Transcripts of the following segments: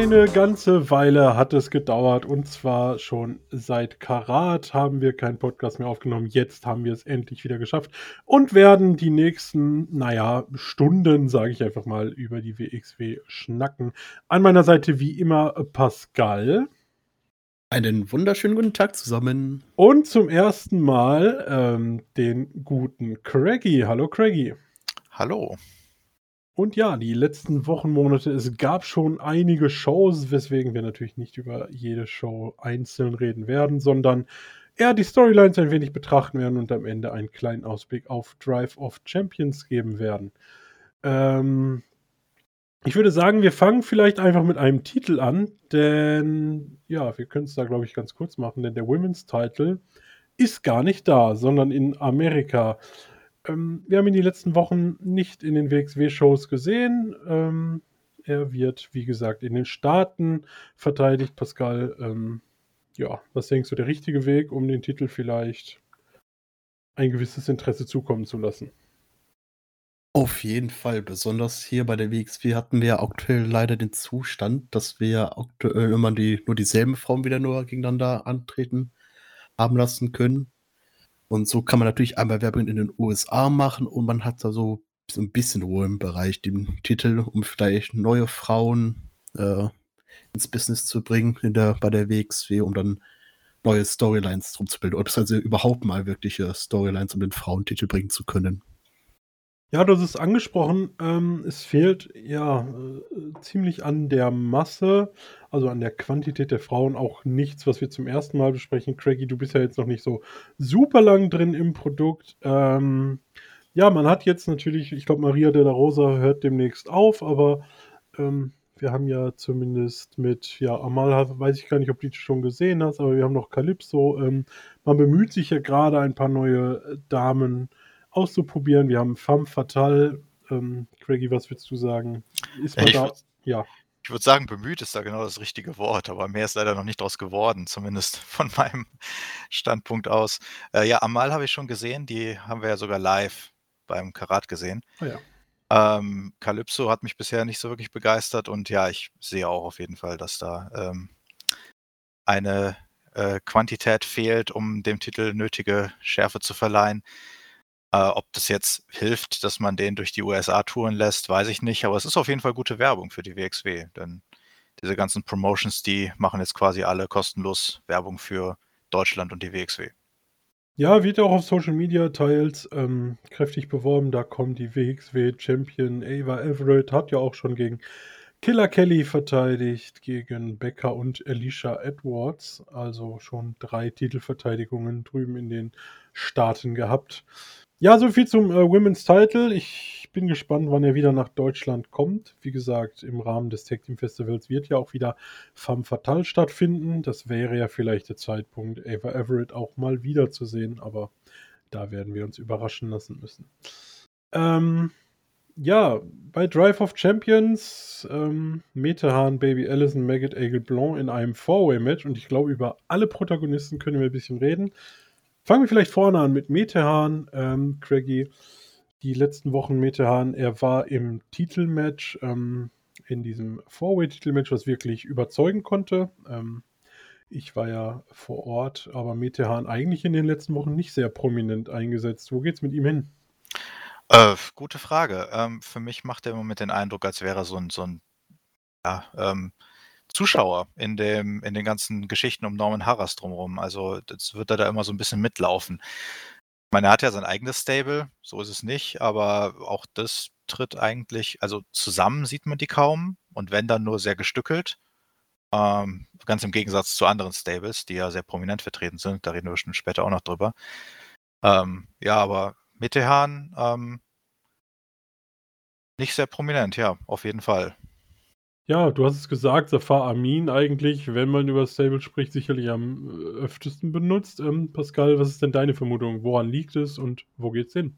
Eine ganze Weile hat es gedauert und zwar schon seit Karat haben wir keinen Podcast mehr aufgenommen. Jetzt haben wir es endlich wieder geschafft und werden die nächsten, naja, Stunden, sage ich einfach mal, über die WXW schnacken. An meiner Seite wie immer Pascal. Einen wunderschönen guten Tag zusammen. Und zum ersten Mal ähm, den guten Craigie. Hallo Craigie. Hallo. Und ja, die letzten Wochen, Monate, es gab schon einige Shows, weswegen wir natürlich nicht über jede Show einzeln reden werden, sondern eher die Storylines ein wenig betrachten werden und am Ende einen kleinen Ausblick auf Drive of Champions geben werden. Ähm, ich würde sagen, wir fangen vielleicht einfach mit einem Titel an, denn ja, wir können es da, glaube ich, ganz kurz machen, denn der Women's Title ist gar nicht da, sondern in Amerika. Ähm, wir haben ihn die letzten Wochen nicht in den WXW-Shows gesehen. Ähm, er wird, wie gesagt, in den Staaten verteidigt. Pascal, ähm, ja, was denkst du, der richtige Weg, um den Titel vielleicht ein gewisses Interesse zukommen zu lassen? Auf jeden Fall, besonders hier bei der WXW hatten wir aktuell leider den Zustand, dass wir aktuell immer die, nur dieselben Frauen wieder nur gegeneinander antreten haben lassen können. Und so kann man natürlich einmal Werbung in den USA machen und man hat da so, so ein bisschen Ruhe im Bereich, den Titel, um vielleicht neue Frauen äh, ins Business zu bringen in der, bei der WXW, um dann neue Storylines drum zu bilden. Oder also überhaupt mal wirkliche Storylines, um den Frauentitel bringen zu können. Ja, du hast es angesprochen. Ähm, es fehlt ja äh, ziemlich an der Masse, also an der Quantität der Frauen auch nichts, was wir zum ersten Mal besprechen. Craigie, du bist ja jetzt noch nicht so super lang drin im Produkt. Ähm, ja, man hat jetzt natürlich, ich glaube, Maria de la Rosa hört demnächst auf, aber ähm, wir haben ja zumindest mit, ja, Amal weiß ich gar nicht, ob du die schon gesehen hast, aber wir haben noch Calypso. Ähm, man bemüht sich ja gerade ein paar neue äh, Damen auszuprobieren. Wir haben Femme Fatale. Ähm, Craigie, was würdest du sagen? Ist man ja, da? Ja. Ich würde sagen, bemüht ist da genau das richtige Wort, aber mehr ist leider noch nicht draus geworden, zumindest von meinem Standpunkt aus. Äh, ja, Amal habe ich schon gesehen, die haben wir ja sogar live beim Karat gesehen. Oh ja. Ähm, Calypso hat mich bisher nicht so wirklich begeistert und ja, ich sehe auch auf jeden Fall, dass da ähm, eine äh, Quantität fehlt, um dem Titel nötige Schärfe zu verleihen. Äh, ob das jetzt hilft, dass man den durch die USA touren lässt, weiß ich nicht, aber es ist auf jeden Fall gute Werbung für die WXW, denn diese ganzen Promotions, die machen jetzt quasi alle kostenlos Werbung für Deutschland und die WXW. Ja, wird auch auf Social Media teils ähm, kräftig beworben. Da kommt die WXW Champion Ava Everett, hat ja auch schon gegen Killer Kelly verteidigt, gegen Becker und Alicia Edwards. Also schon drei Titelverteidigungen drüben in den Staaten gehabt. Ja, so viel zum äh, Women's Title. Ich bin gespannt, wann er wieder nach Deutschland kommt. Wie gesagt, im Rahmen des Tag Team Festivals wird ja auch wieder Femme Fatale stattfinden. Das wäre ja vielleicht der Zeitpunkt, Ava Everett auch mal wiederzusehen, aber da werden wir uns überraschen lassen müssen. Ähm, ja, bei Drive of Champions, ähm, Metehan, Baby Allison, Maggot, Aigle Blanc in einem Four-Way-Match und ich glaube, über alle Protagonisten können wir ein bisschen reden. Fangen wir vielleicht vorne an mit Metehan, ähm, Craigie. Die letzten Wochen Metehan, er war im Titelmatch, ähm, in diesem Four-Way-Titelmatch, was wirklich überzeugen konnte. Ähm, ich war ja vor Ort, aber Metehan eigentlich in den letzten Wochen nicht sehr prominent eingesetzt. Wo geht's mit ihm hin? Äh, gute Frage. Ähm, für mich macht er im Moment den Eindruck, als wäre er so ein, so ein ja, ähm, Zuschauer in dem in den ganzen Geschichten um Norman Harras drumherum. Also, das wird er da immer so ein bisschen mitlaufen. Ich meine, er hat ja sein eigenes Stable, so ist es nicht, aber auch das tritt eigentlich also, zusammen sieht man die kaum und wenn, dann nur sehr gestückelt. Ähm, ganz im Gegensatz zu anderen Stables, die ja sehr prominent vertreten sind. Da reden wir bestimmt später auch noch drüber. Ähm, ja, aber Metehan, ähm nicht sehr prominent, ja, auf jeden Fall. Ja, du hast es gesagt, Safar Amin eigentlich, wenn man über Stable spricht, sicherlich am äh, öftesten benutzt. Ähm, Pascal, was ist denn deine Vermutung? Woran liegt es und wo geht's hin?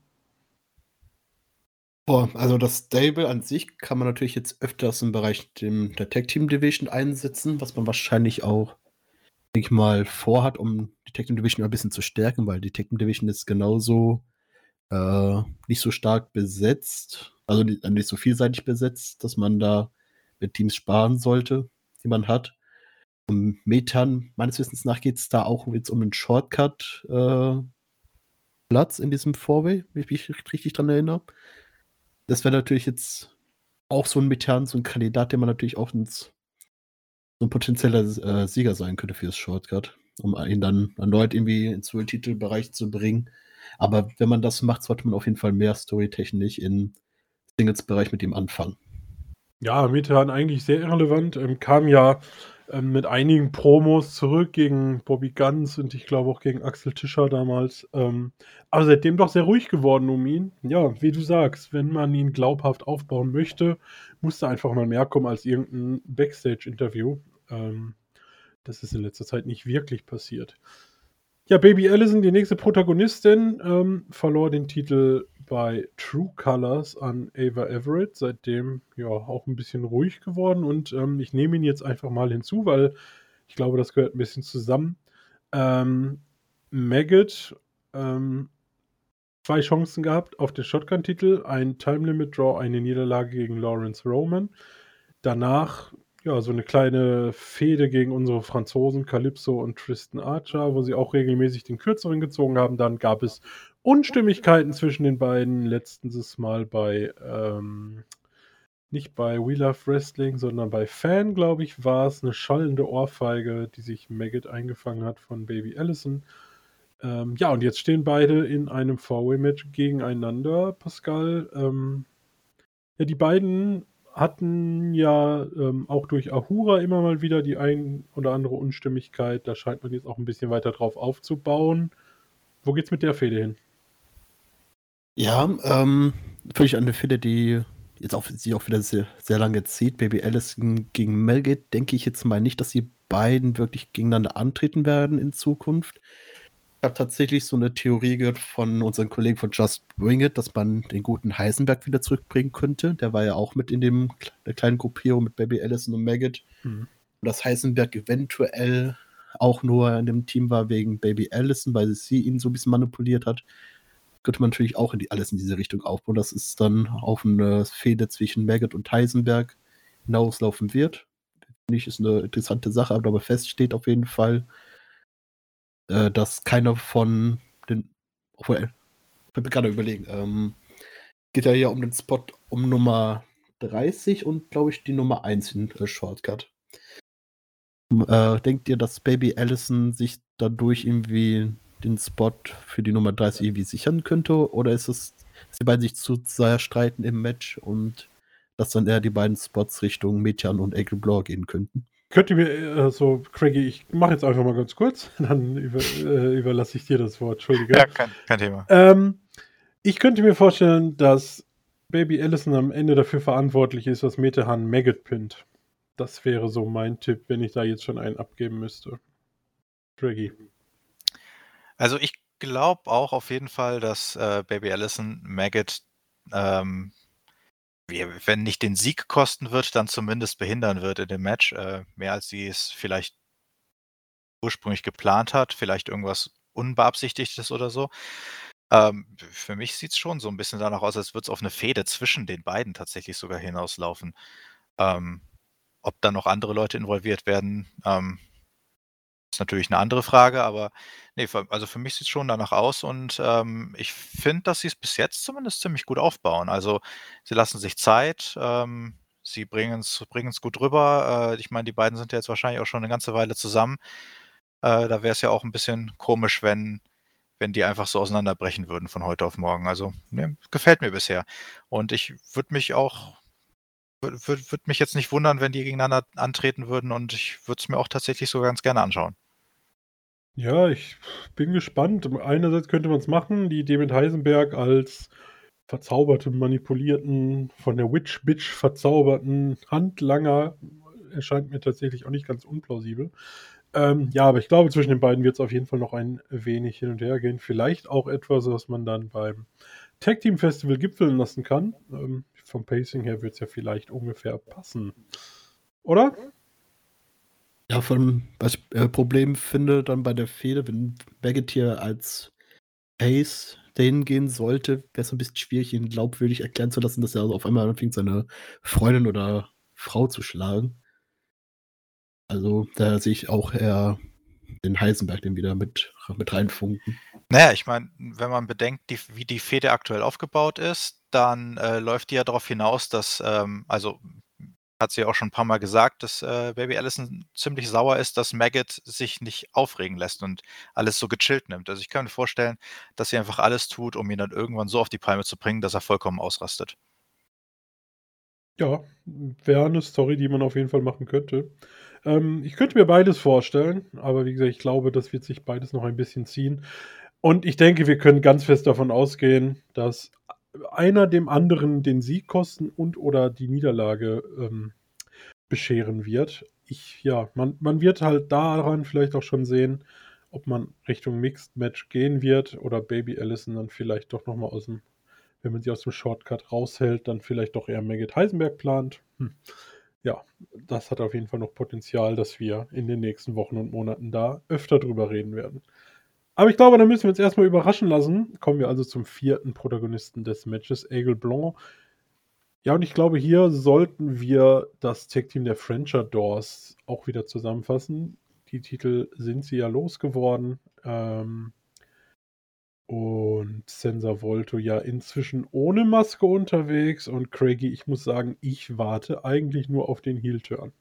Boah, also das Stable an sich kann man natürlich jetzt öfters im Bereich dem, der Tag Team Division einsetzen, was man wahrscheinlich auch, denke ich mal, vorhat, um die Tag Team Division ein bisschen zu stärken, weil die Tag Team Division ist genauso äh, nicht so stark besetzt, also nicht so vielseitig besetzt, dass man da mit Teams sparen sollte. die man hat. Und Metern, meines Wissens nach, geht es da auch jetzt um einen Shortcut äh, in diesem Fourway, wenn ich mich richtig dran erinnere. Das wäre natürlich jetzt auch so ein Metern, so ein Kandidat, der man natürlich auch ins, so ein potenzieller äh, Sieger sein könnte für das Shortcut, um ihn dann erneut irgendwie ins Titelbereich zu bringen. Aber wenn man das macht, sollte man auf jeden Fall mehr storytechnisch im Singles-Bereich mit ihm anfangen. Ja, Metehan eigentlich sehr irrelevant. Ähm, kam ja ähm, mit einigen Promos zurück gegen Bobby Guns und ich glaube auch gegen Axel Tischer damals. Ähm, aber seitdem doch sehr ruhig geworden um ihn. Ja, wie du sagst, wenn man ihn glaubhaft aufbauen möchte, muss da einfach mal mehr kommen als irgendein Backstage-Interview. Ähm, das ist in letzter Zeit nicht wirklich passiert. Ja, Baby Allison, die nächste Protagonistin, ähm, verlor den Titel bei True Colors an Ava Everett. Seitdem ja auch ein bisschen ruhig geworden und ähm, ich nehme ihn jetzt einfach mal hinzu, weil ich glaube, das gehört ein bisschen zusammen. Ähm, Maggot, ähm, zwei Chancen gehabt auf den Shotgun-Titel, ein Time Limit Draw, eine Niederlage gegen Lawrence Roman. Danach ja, so eine kleine Fehde gegen unsere Franzosen Calypso und Tristan Archer, wo sie auch regelmäßig den Kürzeren gezogen haben. Dann gab es Unstimmigkeiten zwischen den beiden. Letztens Mal bei, ähm, nicht bei We Love Wrestling, sondern bei Fan, glaube ich, war es eine schallende Ohrfeige, die sich Maggot eingefangen hat von Baby Allison. Ähm, ja, und jetzt stehen beide in einem Four-Way-Match gegeneinander, Pascal. Ähm, ja, die beiden hatten ja ähm, auch durch Ahura immer mal wieder die ein oder andere Unstimmigkeit. Da scheint man jetzt auch ein bisschen weiter drauf aufzubauen. Wo geht's mit der Fehde hin? Ja, ähm, völlig eine Fehde, die jetzt auch, sich auch wieder sehr, sehr lange zieht. Baby Allison gegen Melgate denke ich jetzt mal nicht, dass die beiden wirklich gegeneinander antreten werden in Zukunft. Ich habe tatsächlich so eine Theorie gehört von unseren Kollegen von Just Bring It, dass man den guten Heisenberg wieder zurückbringen könnte. Der war ja auch mit in dem, der kleinen Gruppierung mit Baby Allison und Maggot. Mhm. Und dass Heisenberg eventuell auch nur in dem Team war wegen Baby Allison, weil sie ihn so ein bisschen manipuliert hat. Könnte man natürlich auch in die, alles in diese Richtung aufbauen. Das ist dann auf eine Fehde zwischen Maggot und Heisenberg hinauslaufen wird. Finde ich, ist eine interessante Sache, aber dabei feststeht auf jeden Fall, äh, dass keiner von den. Obwohl, ich bin gerade überlegen. Ähm, geht ja hier um den Spot um Nummer 30 und glaube ich die Nummer 1 in äh, Shortcut. Äh, denkt ihr, dass Baby Allison sich dadurch irgendwie den Spot für die Nummer 30 irgendwie sichern könnte? Oder ist es, dass die beiden sich zu sehr streiten im Match und dass dann eher die beiden Spots Richtung Metjan und Blanc gehen könnten? Könnt ihr mir, äh, so, Craigie, ich mache jetzt einfach mal ganz kurz, dann über, äh, überlasse ich dir das Wort, Entschuldige. Ja, kein, kein Thema. Ähm, ich könnte mir vorstellen, dass Baby Allison am Ende dafür verantwortlich ist, was Metehan Maggot pinnt. Das wäre so mein Tipp, wenn ich da jetzt schon einen abgeben müsste. Craigie. Also ich glaube auch auf jeden Fall, dass äh, Baby Allison Maggot ähm, wenn nicht den Sieg kosten wird, dann zumindest behindern wird in dem Match, äh, mehr als sie es vielleicht ursprünglich geplant hat, vielleicht irgendwas Unbeabsichtigtes oder so. Ähm, für mich sieht es schon so ein bisschen danach aus, als würde es auf eine Fehde zwischen den beiden tatsächlich sogar hinauslaufen. Ähm, ob da noch andere Leute involviert werden, ähm, ist natürlich eine andere Frage, aber ne, also für mich sieht es schon danach aus und, ähm, ich finde, dass sie es bis jetzt zumindest ziemlich gut aufbauen. Also, sie lassen sich Zeit, ähm, sie bringen es gut rüber. Äh, ich meine, die beiden sind ja jetzt wahrscheinlich auch schon eine ganze Weile zusammen. Äh, da wäre es ja auch ein bisschen komisch, wenn wenn die einfach so auseinanderbrechen würden von heute auf morgen. Also, ne, gefällt mir bisher. Und ich würde mich auch würde würd mich jetzt nicht wundern, wenn die gegeneinander antreten würden und ich würde es mir auch tatsächlich so ganz gerne anschauen. Ja, ich bin gespannt. Einerseits könnte man es machen, die Idee mit Heisenberg als verzauberten, manipulierten, von der Witch Bitch verzauberten Handlanger erscheint mir tatsächlich auch nicht ganz unplausibel. Ähm, ja, aber ich glaube, zwischen den beiden wird es auf jeden Fall noch ein wenig hin und her gehen. Vielleicht auch etwas, was man dann beim Tag Team Festival gipfeln lassen kann. Ähm, vom Pacing her wird es ja vielleicht ungefähr passen. Oder? Ja, von was ich äh, Problem finde dann bei der Fehde, wenn Baggett als Ace dahin gehen sollte, wäre es ein bisschen schwierig, ihn glaubwürdig erklären zu lassen, dass er also auf einmal anfängt, seine Freundin oder Frau zu schlagen. Also da sehe ich auch eher den Heisenberg den wieder mit, mit reinfunken. Naja, ich meine, wenn man bedenkt, die, wie die Fehde aktuell aufgebaut ist, dann äh, läuft die ja darauf hinaus, dass, ähm, also hat sie auch schon ein paar Mal gesagt, dass äh, Baby Allison ziemlich sauer ist, dass Maggot sich nicht aufregen lässt und alles so gechillt nimmt. Also ich kann mir vorstellen, dass sie einfach alles tut, um ihn dann irgendwann so auf die Palme zu bringen, dass er vollkommen ausrastet. Ja, wäre eine Story, die man auf jeden Fall machen könnte. Ähm, ich könnte mir beides vorstellen, aber wie gesagt, ich glaube, das wird sich beides noch ein bisschen ziehen. Und ich denke, wir können ganz fest davon ausgehen, dass einer dem anderen den Sieg kosten und oder die Niederlage ähm, bescheren wird. Ich, ja, man, man wird halt daran vielleicht auch schon sehen, ob man Richtung Mixed Match gehen wird oder Baby Allison dann vielleicht doch nochmal aus dem, wenn man sie aus dem Shortcut raushält, dann vielleicht doch eher Maggot Heisenberg plant. Hm. Ja, das hat auf jeden Fall noch Potenzial, dass wir in den nächsten Wochen und Monaten da öfter drüber reden werden. Aber ich glaube, da müssen wir uns erstmal überraschen lassen. Kommen wir also zum vierten Protagonisten des Matches, Aigle Blanc. Ja, und ich glaube, hier sollten wir das Tech-Team der Frencher Doors auch wieder zusammenfassen. Die Titel sind sie ja losgeworden. Ähm, und Sensor Volto ja inzwischen ohne Maske unterwegs. Und Craigie, ich muss sagen, ich warte eigentlich nur auf den Heel-Turn.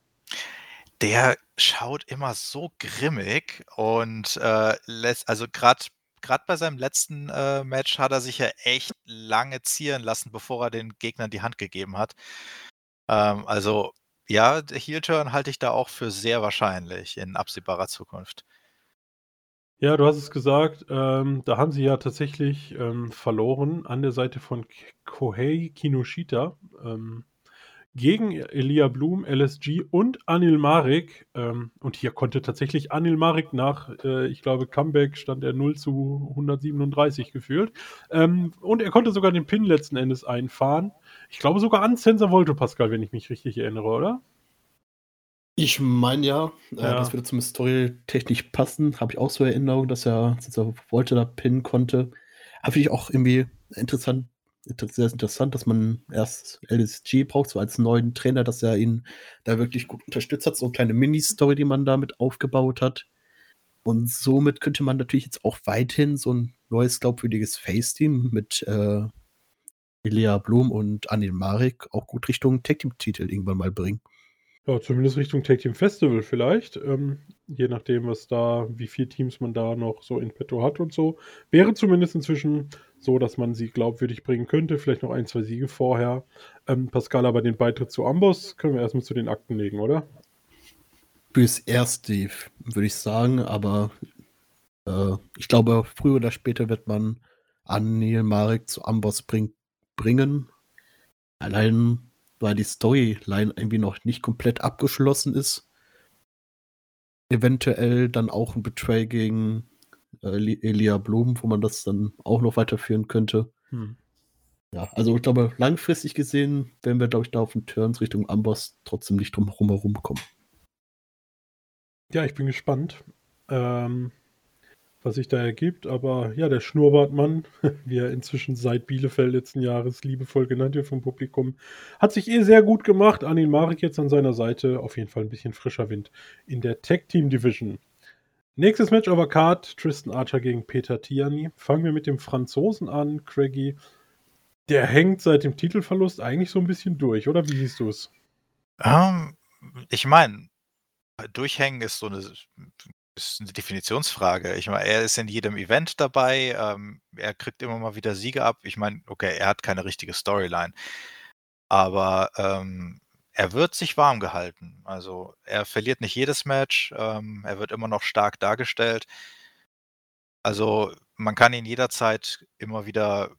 Der schaut immer so grimmig und äh, lässt, also gerade gerade bei seinem letzten äh, Match hat er sich ja echt lange zieren lassen, bevor er den Gegnern die Hand gegeben hat. Ähm, also ja, Heel-Turn halte ich da auch für sehr wahrscheinlich in absehbarer Zukunft. Ja, du hast es gesagt, ähm, da haben sie ja tatsächlich ähm, verloren an der Seite von Kohei Kinoshita ähm, gegen Elia Blum, LSG und Anil Marek. Ähm, und hier konnte tatsächlich Anil Marek nach, äh, ich glaube, Comeback stand er 0 zu 137 gefühlt. Ähm, und er konnte sogar den Pin letzten Endes einfahren. Ich glaube sogar an Sensor Volto Pascal, wenn ich mich richtig erinnere, oder? Ich meine ja, äh, ja, das würde zum storytechnisch passen. Habe ich auch so Erinnerung, dass er, er wollte da pinnen konnte. Aber finde ich auch irgendwie interessant, sehr interessant, dass man erst LSG braucht, so als neuen Trainer, dass er ihn da wirklich gut unterstützt hat. So eine kleine Mini-Story, die man damit aufgebaut hat. Und somit könnte man natürlich jetzt auch weiterhin so ein neues, glaubwürdiges Face-Team mit äh, Elia Blum und Anil Marek auch gut Richtung Tag-Team-Titel irgendwann mal bringen. Ja, zumindest Richtung Tag Team Festival vielleicht. Ähm, je nachdem, was da, wie viele Teams man da noch so in petto hat und so. Wäre zumindest inzwischen so, dass man sie glaubwürdig bringen könnte. Vielleicht noch ein, zwei Siege vorher. Ähm, Pascal, aber den Beitritt zu Amboss können wir erstmal zu den Akten legen, oder? Fürs Erste, würde ich sagen, aber äh, ich glaube, früher oder später wird man Anil Marek zu Amboss bring, bringen. Allein weil die Storyline irgendwie noch nicht komplett abgeschlossen ist. Eventuell dann auch ein Betray gegen äh, Elia Blum, wo man das dann auch noch weiterführen könnte. Hm. Ja, also ich glaube, langfristig gesehen werden wir, glaube ich, da auf den Turns Richtung Amboss trotzdem nicht drum herum kommen. Ja, ich bin gespannt. Ähm, was sich da ergibt. Aber ja, der Schnurrbartmann, wie er inzwischen seit Bielefeld letzten Jahres liebevoll genannt wird vom Publikum, hat sich eh sehr gut gemacht. Anin Marek jetzt an seiner Seite. Auf jeden Fall ein bisschen frischer Wind in der Tag Team Division. Nächstes Match over Card: Tristan Archer gegen Peter Tiani. Fangen wir mit dem Franzosen an, Craigie. Der hängt seit dem Titelverlust eigentlich so ein bisschen durch, oder wie siehst du es? Um, ähm, ich meine, durchhängen ist so eine ist eine Definitionsfrage. Ich meine, er ist in jedem Event dabei, ähm, er kriegt immer mal wieder Siege ab. Ich meine, okay, er hat keine richtige Storyline, aber ähm, er wird sich warm gehalten. Also er verliert nicht jedes Match, ähm, er wird immer noch stark dargestellt. Also man kann ihn jederzeit immer wieder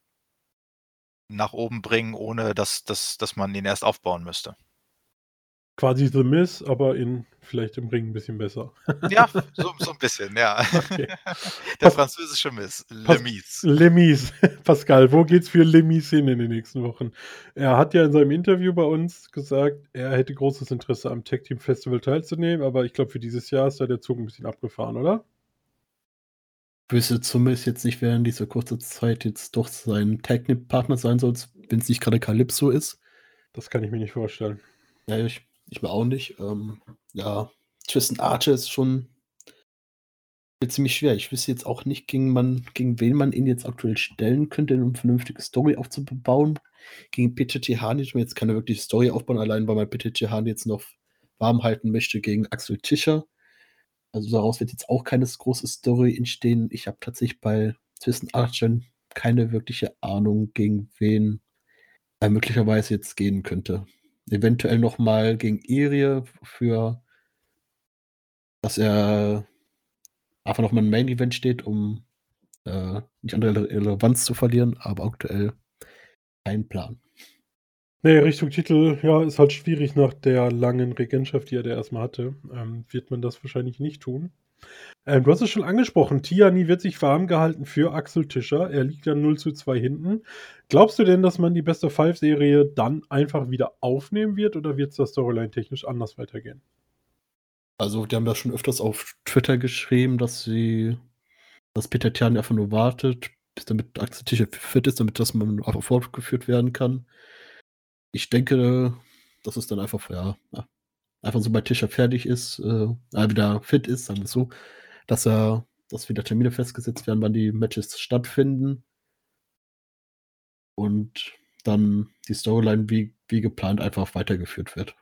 nach oben bringen, ohne dass, dass, dass man ihn erst aufbauen müsste quasi The Miss, aber in vielleicht im Ring ein bisschen besser. Ja, so, so ein bisschen, ja. Okay. Der französische Miss, Lemis. Lemis. Pascal, wo geht's für Lemis hin in den nächsten Wochen? Er hat ja in seinem Interview bei uns gesagt, er hätte großes Interesse am Tech Team Festival teilzunehmen, aber ich glaube, für dieses Jahr ist da der Zug ein bisschen abgefahren, oder? Wüsste zumindest jetzt nicht, wer in dieser kurzen Zeit jetzt doch sein Tag-Partner sein soll, wenn es nicht gerade Calypso ist. Das kann ich mir nicht vorstellen. Ja, ich ich mir auch nicht. Ähm, ja, Tristan Archer ist schon ziemlich schwer. Ich wüsste jetzt auch nicht, gegen, man, gegen wen man ihn jetzt aktuell stellen könnte, um eine vernünftige Story aufzubauen. Gegen Peter Tihani ich mir jetzt keine wirkliche Story aufbauen, allein weil man Peter Tihani jetzt noch warm halten möchte gegen Axel Tischer. Also daraus wird jetzt auch keine große Story entstehen. Ich habe tatsächlich bei Tristan Archer keine wirkliche Ahnung, gegen wen er möglicherweise jetzt gehen könnte. Eventuell noch mal gegen Irie für, dass er einfach noch mal ein Main-Event steht, um äh, nicht an Relevanz zu verlieren, aber aktuell kein Plan. Nee, Richtung Titel, ja, ist halt schwierig nach der langen Regentschaft, die er da erstmal hatte. Ähm, wird man das wahrscheinlich nicht tun. Ähm, du hast es schon angesprochen, Tiani wird sich warm gehalten für Axel Tischer. Er liegt dann 0 zu 2 hinten. Glaubst du denn, dass man die Best of Five Serie dann einfach wieder aufnehmen wird oder wird es da Storyline technisch anders weitergehen? Also, die haben das schon öfters auf Twitter geschrieben, dass sie, dass Peter Tiani einfach nur wartet, bis damit Axel Tischer fit ist, damit das man auch fortgeführt werden kann. Ich denke, dass es dann einfach, ja, einfach so bei Tischer fertig ist, äh, wieder fit ist, sagen wir es so, dass er, dass wieder Termine festgesetzt werden, wann die Matches stattfinden. Und dann die Storyline wie, wie geplant einfach weitergeführt wird.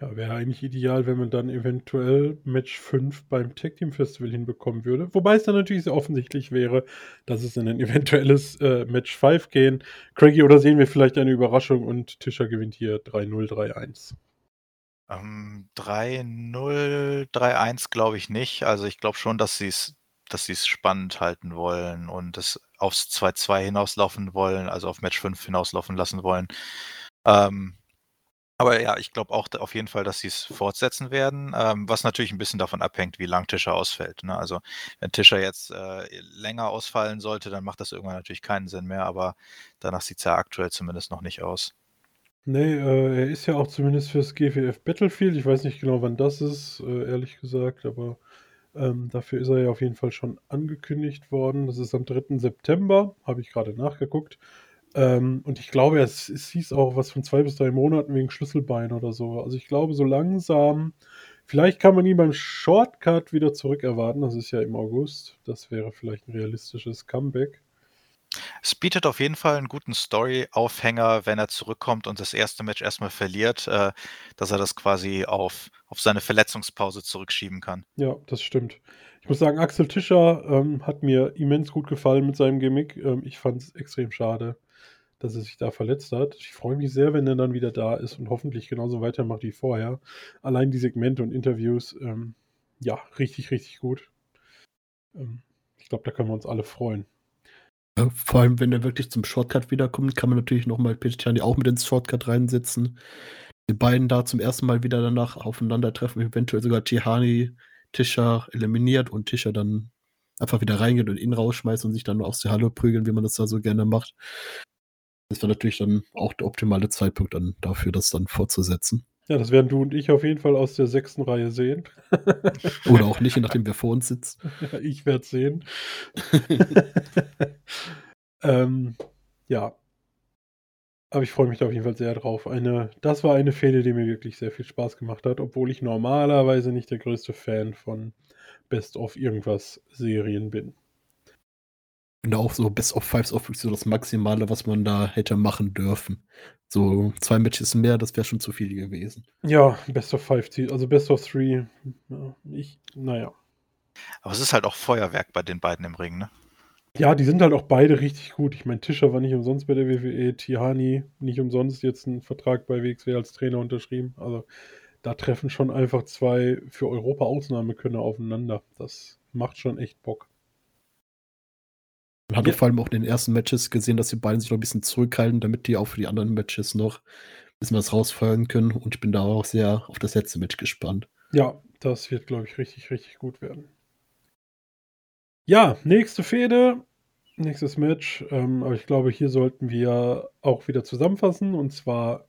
Ja, wäre eigentlich ideal, wenn man dann eventuell Match 5 beim Tag Team Festival hinbekommen würde. Wobei es dann natürlich sehr offensichtlich wäre, dass es in ein eventuelles äh, Match 5 gehen. Craigie, oder sehen wir vielleicht eine Überraschung und Tischer gewinnt hier 3-0, 3-1? Ähm, 3-0, 3-1 glaube ich nicht. Also ich glaube schon, dass sie es dass sie es spannend halten wollen und es aufs 2-2 hinauslaufen wollen, also auf Match 5 hinauslaufen lassen wollen. Ähm, aber ja, ich glaube auch auf jeden Fall, dass sie es fortsetzen werden, ähm, was natürlich ein bisschen davon abhängt, wie lang Tischer ausfällt. Ne? Also wenn Tischer jetzt äh, länger ausfallen sollte, dann macht das irgendwann natürlich keinen Sinn mehr, aber danach sieht es ja aktuell zumindest noch nicht aus. Nee, äh, er ist ja auch zumindest fürs GWF Battlefield. Ich weiß nicht genau, wann das ist, äh, ehrlich gesagt, aber ähm, dafür ist er ja auf jeden Fall schon angekündigt worden. Das ist am 3. September, habe ich gerade nachgeguckt. Ähm, und ich glaube, es, es hieß auch was von zwei bis drei Monaten wegen Schlüsselbein oder so. Also ich glaube, so langsam, vielleicht kann man ihn beim Shortcut wieder zurückerwarten. Das ist ja im August. Das wäre vielleicht ein realistisches Comeback. Es bietet auf jeden Fall einen guten Story-Aufhänger, wenn er zurückkommt und das erste Match erstmal verliert, äh, dass er das quasi auf, auf seine Verletzungspause zurückschieben kann. Ja, das stimmt. Ich muss sagen, Axel Tischer ähm, hat mir immens gut gefallen mit seinem Gimmick. Ähm, ich fand es extrem schade, dass er sich da verletzt hat. Ich freue mich sehr, wenn er dann wieder da ist und hoffentlich genauso weitermacht wie vorher. Allein die Segmente und Interviews, ähm, ja, richtig, richtig gut. Ähm, ich glaube, da können wir uns alle freuen. Ja, vor allem, wenn er wirklich zum Shortcut wiederkommt, kann man natürlich nochmal Petitiani auch mit ins Shortcut reinsetzen. Die beiden da zum ersten Mal wieder danach aufeinandertreffen, eventuell sogar Tihani Tischer eliminiert und Tischer dann einfach wieder reingeht und ihn rausschmeißt und sich dann aus der Halle prügeln, wie man das da so gerne macht. Das wäre natürlich dann auch der optimale Zeitpunkt dann dafür, das dann fortzusetzen. Ja, das werden du und ich auf jeden Fall aus der sechsten Reihe sehen. Oder auch nicht, je nachdem, wer vor uns sitzt. Ja, ich werde es sehen. ähm, ja. Aber ich freue mich da auf jeden Fall sehr drauf. Eine, das war eine Fehde, die mir wirklich sehr viel Spaß gemacht hat, obwohl ich normalerweise nicht der größte Fan von Best of irgendwas Serien bin finde auch so Best of Fives auch wirklich so das Maximale, was man da hätte machen dürfen. So zwei Matches mehr, das wäre schon zu viel gewesen. Ja, Best of Five, also Best of Three. Ja, ich, naja. Aber es ist halt auch Feuerwerk bei den beiden im Ring, ne? Ja, die sind halt auch beide richtig gut. Ich meine, Tischer war nicht umsonst bei der WWE, Tihani nicht umsonst jetzt einen Vertrag bei WXW als Trainer unterschrieben. Also da treffen schon einfach zwei für Europa Ausnahmekönner aufeinander. Das macht schon echt Bock. Man hat ja. vor allem auch in den ersten Matches gesehen, dass die beiden sich noch ein bisschen zurückhalten, damit die auch für die anderen Matches noch ein bisschen was rausfeuern können. Und ich bin da auch sehr auf das letzte Match gespannt. Ja, das wird, glaube ich, richtig, richtig gut werden. Ja, nächste Fehde, nächstes Match. Ähm, aber ich glaube, hier sollten wir auch wieder zusammenfassen. Und zwar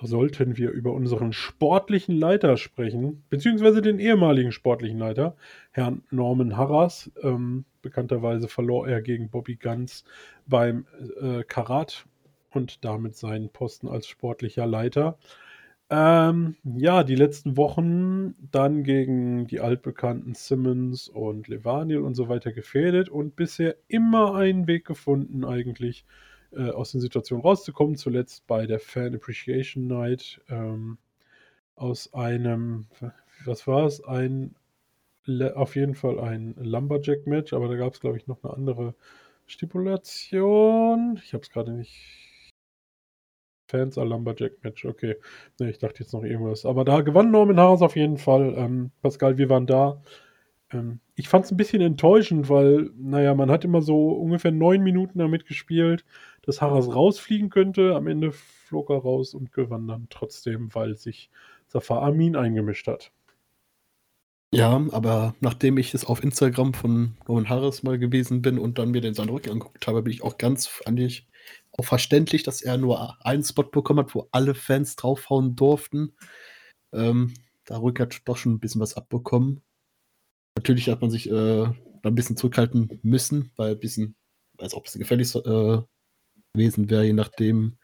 sollten wir über unseren sportlichen Leiter sprechen, beziehungsweise den ehemaligen sportlichen Leiter, Herrn Norman Harras. Ähm, bekannterweise verlor er gegen Bobby Ganz beim äh, Karat und damit seinen Posten als sportlicher Leiter. Ähm, ja, die letzten Wochen dann gegen die altbekannten Simmons und Levaniel und so weiter gefährdet und bisher immer einen Weg gefunden, eigentlich äh, aus den Situationen rauszukommen. Zuletzt bei der Fan Appreciation Night ähm, aus einem, was war es? Ein, auf jeden Fall ein Lumberjack-Match, aber da gab es, glaube ich, noch eine andere Stipulation. Ich habe es gerade nicht Fans a Lumberjack Match, okay. Ne, ich dachte jetzt noch irgendwas. Aber da gewann Norman Harris auf jeden Fall. Ähm, Pascal, wir waren da. Ähm, ich fand es ein bisschen enttäuschend, weil, naja, man hat immer so ungefähr neun Minuten damit gespielt, dass Harris rausfliegen könnte. Am Ende flog er raus und gewann dann trotzdem, weil sich Safar Amin eingemischt hat. Ja, aber nachdem ich es auf Instagram von Roman Harris mal gewesen bin und dann mir den seinen Rücken angeguckt habe, bin ich auch ganz, fand ich, auch verständlich, dass er nur einen Spot bekommen hat, wo alle Fans draufhauen durften. Ähm, da hat doch schon ein bisschen was abbekommen. Natürlich hat man sich äh, ein bisschen zurückhalten müssen, weil ein bisschen, weil es auch ein bisschen gefährlich äh, gewesen wäre, je nachdem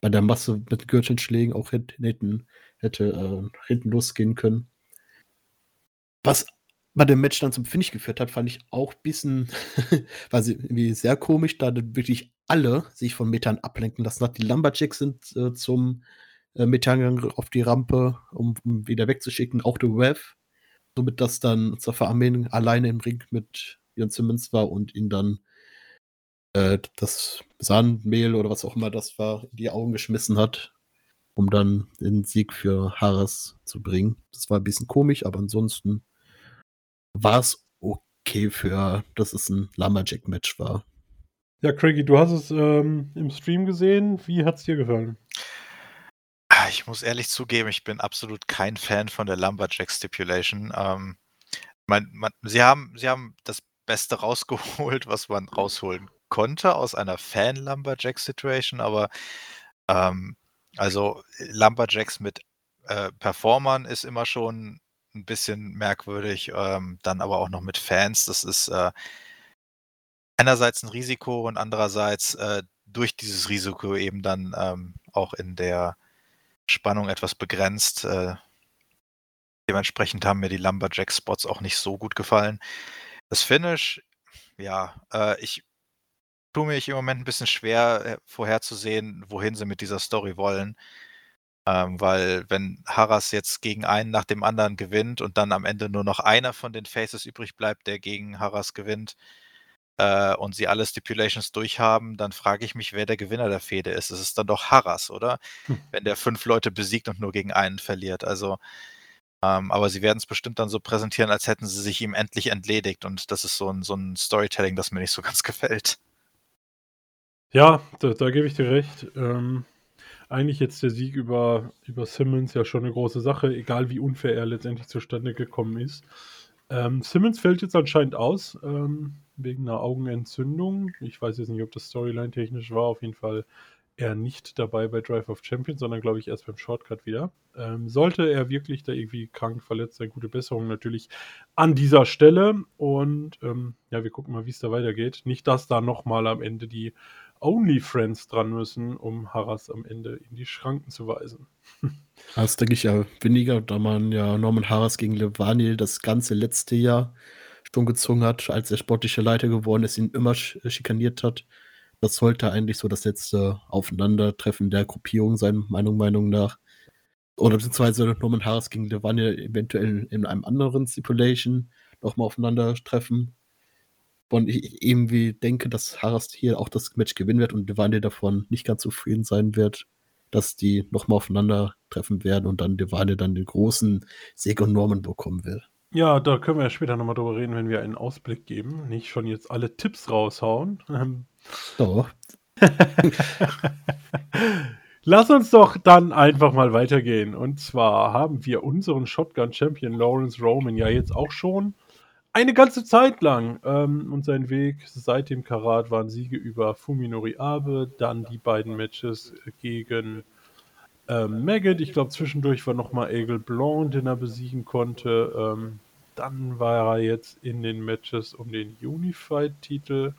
bei der Masse mit Gürtelschlägen auch hinten, hätte äh, hinten losgehen können. Was bei dem Match dann zum Finish geführt hat, fand ich auch ein bisschen, war irgendwie sehr komisch, da wirklich alle sich von Methan ablenken lassen hat. Die Lumberjacks sind äh, zum äh, Methan auf die Rampe, um, um, wieder wegzuschicken, auch der Rev, somit das dann Zafar Amin alleine im Ring mit Jan Simmons war und ihn dann äh, das Sandmehl oder was auch immer das war, in die Augen geschmissen hat, um dann den Sieg für Harris zu bringen. Das war ein bisschen komisch, aber ansonsten war es okay für, dass es ein Lumberjack-Match war. Ja, Craigie, du hast es ähm, im Stream gesehen. Wie hat es dir gefallen? Ich muss ehrlich zugeben, ich bin absolut kein Fan von der Lumberjack Stipulation. Ähm, man, man, sie, haben, sie haben das Beste rausgeholt, was man rausholen konnte aus einer Fan-Lumberjack-Situation, aber ähm, also Lumberjacks mit äh, Performern ist immer schon ein bisschen merkwürdig, ähm, dann aber auch noch mit Fans. Das ist äh, einerseits ein Risiko und andererseits äh, durch dieses Risiko eben dann ähm, auch in der Spannung etwas begrenzt. Äh, dementsprechend haben mir die Lumberjack-Spots auch nicht so gut gefallen. Das Finish, ja, äh, ich tue mich im Moment ein bisschen schwer äh, vorherzusehen, wohin sie mit dieser Story wollen. Ähm, weil wenn Harras jetzt gegen einen nach dem anderen gewinnt und dann am Ende nur noch einer von den Faces übrig bleibt, der gegen Harras gewinnt äh, und sie alle Stipulations durchhaben, dann frage ich mich, wer der Gewinner der Fehde ist. Es ist dann doch Harras, oder? Hm. Wenn der fünf Leute besiegt und nur gegen einen verliert. Also, ähm, aber sie werden es bestimmt dann so präsentieren, als hätten sie sich ihm endlich entledigt und das ist so ein, so ein Storytelling, das mir nicht so ganz gefällt. Ja, da, da gebe ich dir recht. Ähm, eigentlich jetzt der Sieg über, über Simmons ja schon eine große Sache, egal wie unfair er letztendlich zustande gekommen ist. Ähm, Simmons fällt jetzt anscheinend aus, ähm, wegen einer Augenentzündung. Ich weiß jetzt nicht, ob das Storyline technisch war, auf jeden Fall er nicht dabei bei Drive of Champions, sondern glaube ich erst beim Shortcut wieder. Ähm, sollte er wirklich da irgendwie krank verletzt sein, gute Besserung natürlich an dieser Stelle. Und ähm, ja, wir gucken mal, wie es da weitergeht. Nicht, dass da nochmal am Ende die Only-Friends dran müssen, um Harras am Ende in die Schranken zu weisen. Das denke ich ja weniger, da man ja Norman Harras gegen Levaniel das ganze letzte Jahr schon gezogen hat, als er sportliche Leiter geworden ist, ihn immer schikaniert hat. Das sollte eigentlich so das letzte Aufeinandertreffen der Gruppierung sein, meiner Meinung nach. Oder beziehungsweise Norman Harris gegen Levaniel eventuell in einem anderen Stipulation nochmal aufeinandertreffen. Und ich irgendwie denke, dass Harras hier auch das Match gewinnen wird und Devane davon nicht ganz zufrieden sein wird, dass die nochmal aufeinandertreffen werden und dann Devane dann den großen Sieg und Norman bekommen will. Ja, da können wir ja später nochmal drüber reden, wenn wir einen Ausblick geben. Nicht schon jetzt alle Tipps raushauen. Doch. Lass uns doch dann einfach mal weitergehen. Und zwar haben wir unseren Shotgun-Champion Lawrence Roman ja jetzt auch schon eine ganze Zeit lang. Ähm, und sein Weg seit dem Karat waren Siege über Fuminori Abe, dann die beiden Matches gegen ähm, Maggot. Ich glaube, zwischendurch war nochmal Egel Blanc, den er besiegen konnte. Ähm, dann war er jetzt in den Matches um den Unified-Titel.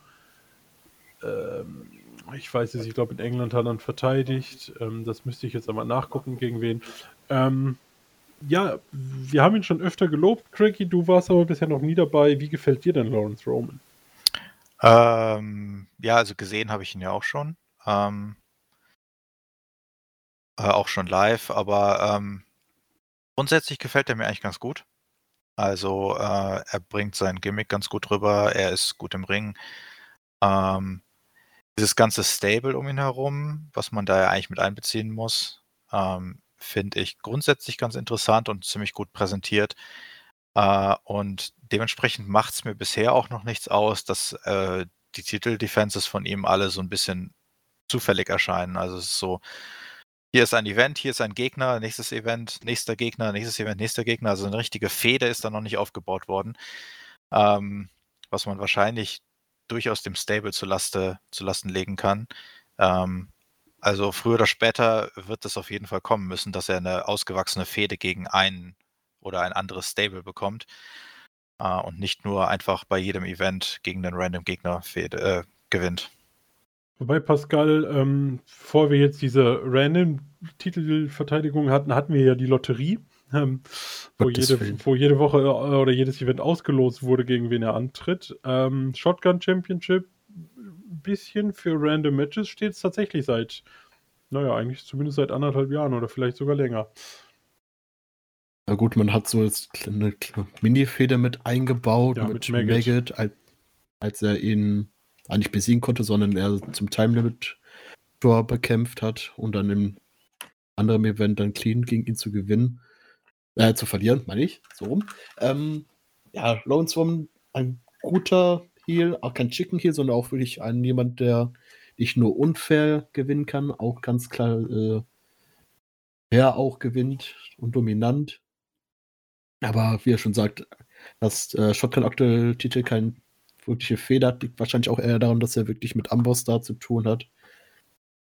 Ähm, ich weiß es, ich glaube, in England hat er verteidigt. Ähm, das müsste ich jetzt aber nachgucken, gegen wen. Ähm, ja, wir haben ihn schon öfter gelobt, Cracky. Du warst aber bisher noch nie dabei. Wie gefällt dir denn Lawrence Roman? Ähm, ja, also gesehen habe ich ihn ja auch schon. Ähm, äh, auch schon live, aber ähm, grundsätzlich gefällt er mir eigentlich ganz gut. Also äh, er bringt sein Gimmick ganz gut rüber, er ist gut im Ring. Ähm, dieses ganze Stable um ihn herum, was man da ja eigentlich mit einbeziehen muss, ähm, finde ich grundsätzlich ganz interessant und ziemlich gut präsentiert. Äh, und dementsprechend macht es mir bisher auch noch nichts aus, dass äh, die Titel-Defenses von ihm alle so ein bisschen zufällig erscheinen. Also es ist so, hier ist ein Event, hier ist ein Gegner, nächstes Event, nächster Gegner, nächstes Event, nächster Gegner. Also eine richtige Fehde ist da noch nicht aufgebaut worden. Ähm, was man wahrscheinlich durchaus dem Stable zu, Laste, zu Lasten legen kann. Ähm, also früher oder später wird es auf jeden Fall kommen müssen, dass er eine ausgewachsene Fehde gegen einen oder ein anderes Stable bekommt äh, und nicht nur einfach bei jedem Event gegen einen random Gegner Fehde, äh, gewinnt. Wobei, Pascal, ähm, bevor wir jetzt diese Random-Titelverteidigung hatten, hatten wir ja die Lotterie, ähm, wo, jede, wo, jede, Woche äh, oder jedes Event ausgelost wurde, gegen wen er antritt. Ähm, Shotgun Championship, bisschen für Random Matches steht es tatsächlich seit, naja, eigentlich zumindest seit anderthalb Jahren oder vielleicht sogar länger. Na gut, man hat so eine Mini-Feder mit eingebaut ja, mit, mit Maggot, Maggot als, als er ihn nicht besiegen konnte, sondern er zum Time Limit Tor bekämpft hat und dann im anderen Event dann clean gegen ihn zu gewinnen, äh, zu verlieren, meine ich, so rum. Ähm, ja, Lone Swarm, ein guter Heal, auch kein Chicken Heal, sondern auch wirklich ein jemand, der nicht nur unfair gewinnen kann, auch ganz klar äh, fair auch gewinnt und dominant. Aber wie er schon sagt, dass äh, Shotgun aktuell Titel kein wirkliche Fehler liegt wahrscheinlich auch eher daran, dass er wirklich mit Amboss da zu tun hat.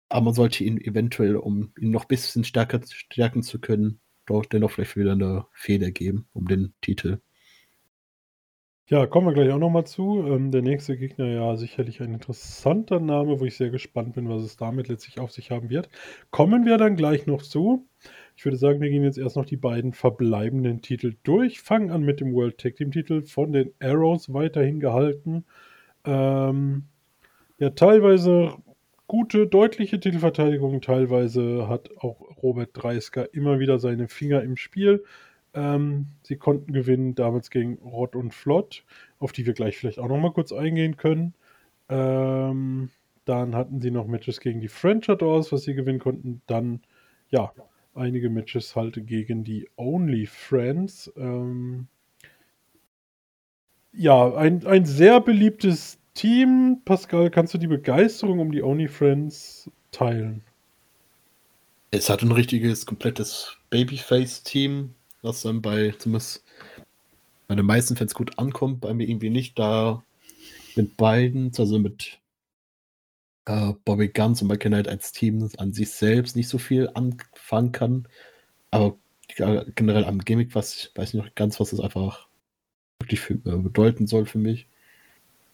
Aber man sollte ihn eventuell, um ihn noch ein bisschen stärker stärken zu können, doch dennoch vielleicht wieder eine Fehler geben um den Titel. Ja, kommen wir gleich auch nochmal zu. Ähm, der nächste Gegner ja sicherlich ein interessanter Name, wo ich sehr gespannt bin, was es damit letztlich auf sich haben wird. Kommen wir dann gleich noch zu. Ich würde sagen, wir gehen jetzt erst noch die beiden verbleibenden Titel durch. Fangen an mit dem World Tag Team Titel von den Arrows weiterhin gehalten. Ähm, ja, teilweise gute, deutliche Titelverteidigung. Teilweise hat auch Robert Dreisker immer wieder seine Finger im Spiel. Ähm, sie konnten gewinnen damals gegen Rod und Flott, auf die wir gleich vielleicht auch nochmal kurz eingehen können. Ähm, dann hatten sie noch Matches gegen die French Adors, was sie gewinnen konnten. Dann, ja, einige Matches halt gegen die Only Friends. Ähm, ja, ein, ein sehr beliebtes Team. Pascal, kannst du die Begeisterung um die Only Friends teilen? Es hat ein richtiges, komplettes Babyface-Team, was dann bei zumindest bei den meisten Fans gut ankommt, bei mir irgendwie nicht. Da mit beiden, also mit äh, Bobby Guns und Michael Knight als Team an sich selbst nicht so viel anfangen kann. Aber generell am Gimmick, was ich weiß nicht ganz, was das einfach wirklich für, äh, bedeuten soll für mich.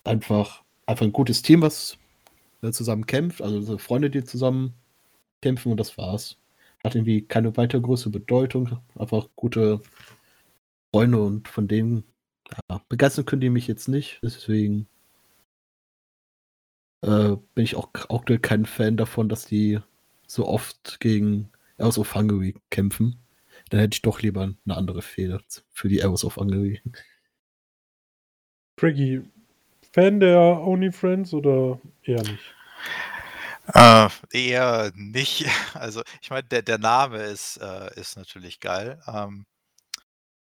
Einfach, einfach ein gutes Team, was äh, zusammen kämpft, also Freunde, die zusammen kämpfen und das war's. Hat irgendwie keine weiter große Bedeutung, einfach gute Freunde und von denen ja, begeistern können die mich jetzt nicht, deswegen äh, bin ich auch aktuell kein Fan davon, dass die so oft gegen Arrows of Hungary kämpfen. Dann hätte ich doch lieber eine andere Fehde für die Arrows of Hungary. Craigie, Fan der Only Friends oder eher nicht? Äh, eher nicht. Also, ich meine, der, der Name ist, äh, ist natürlich geil. Ähm,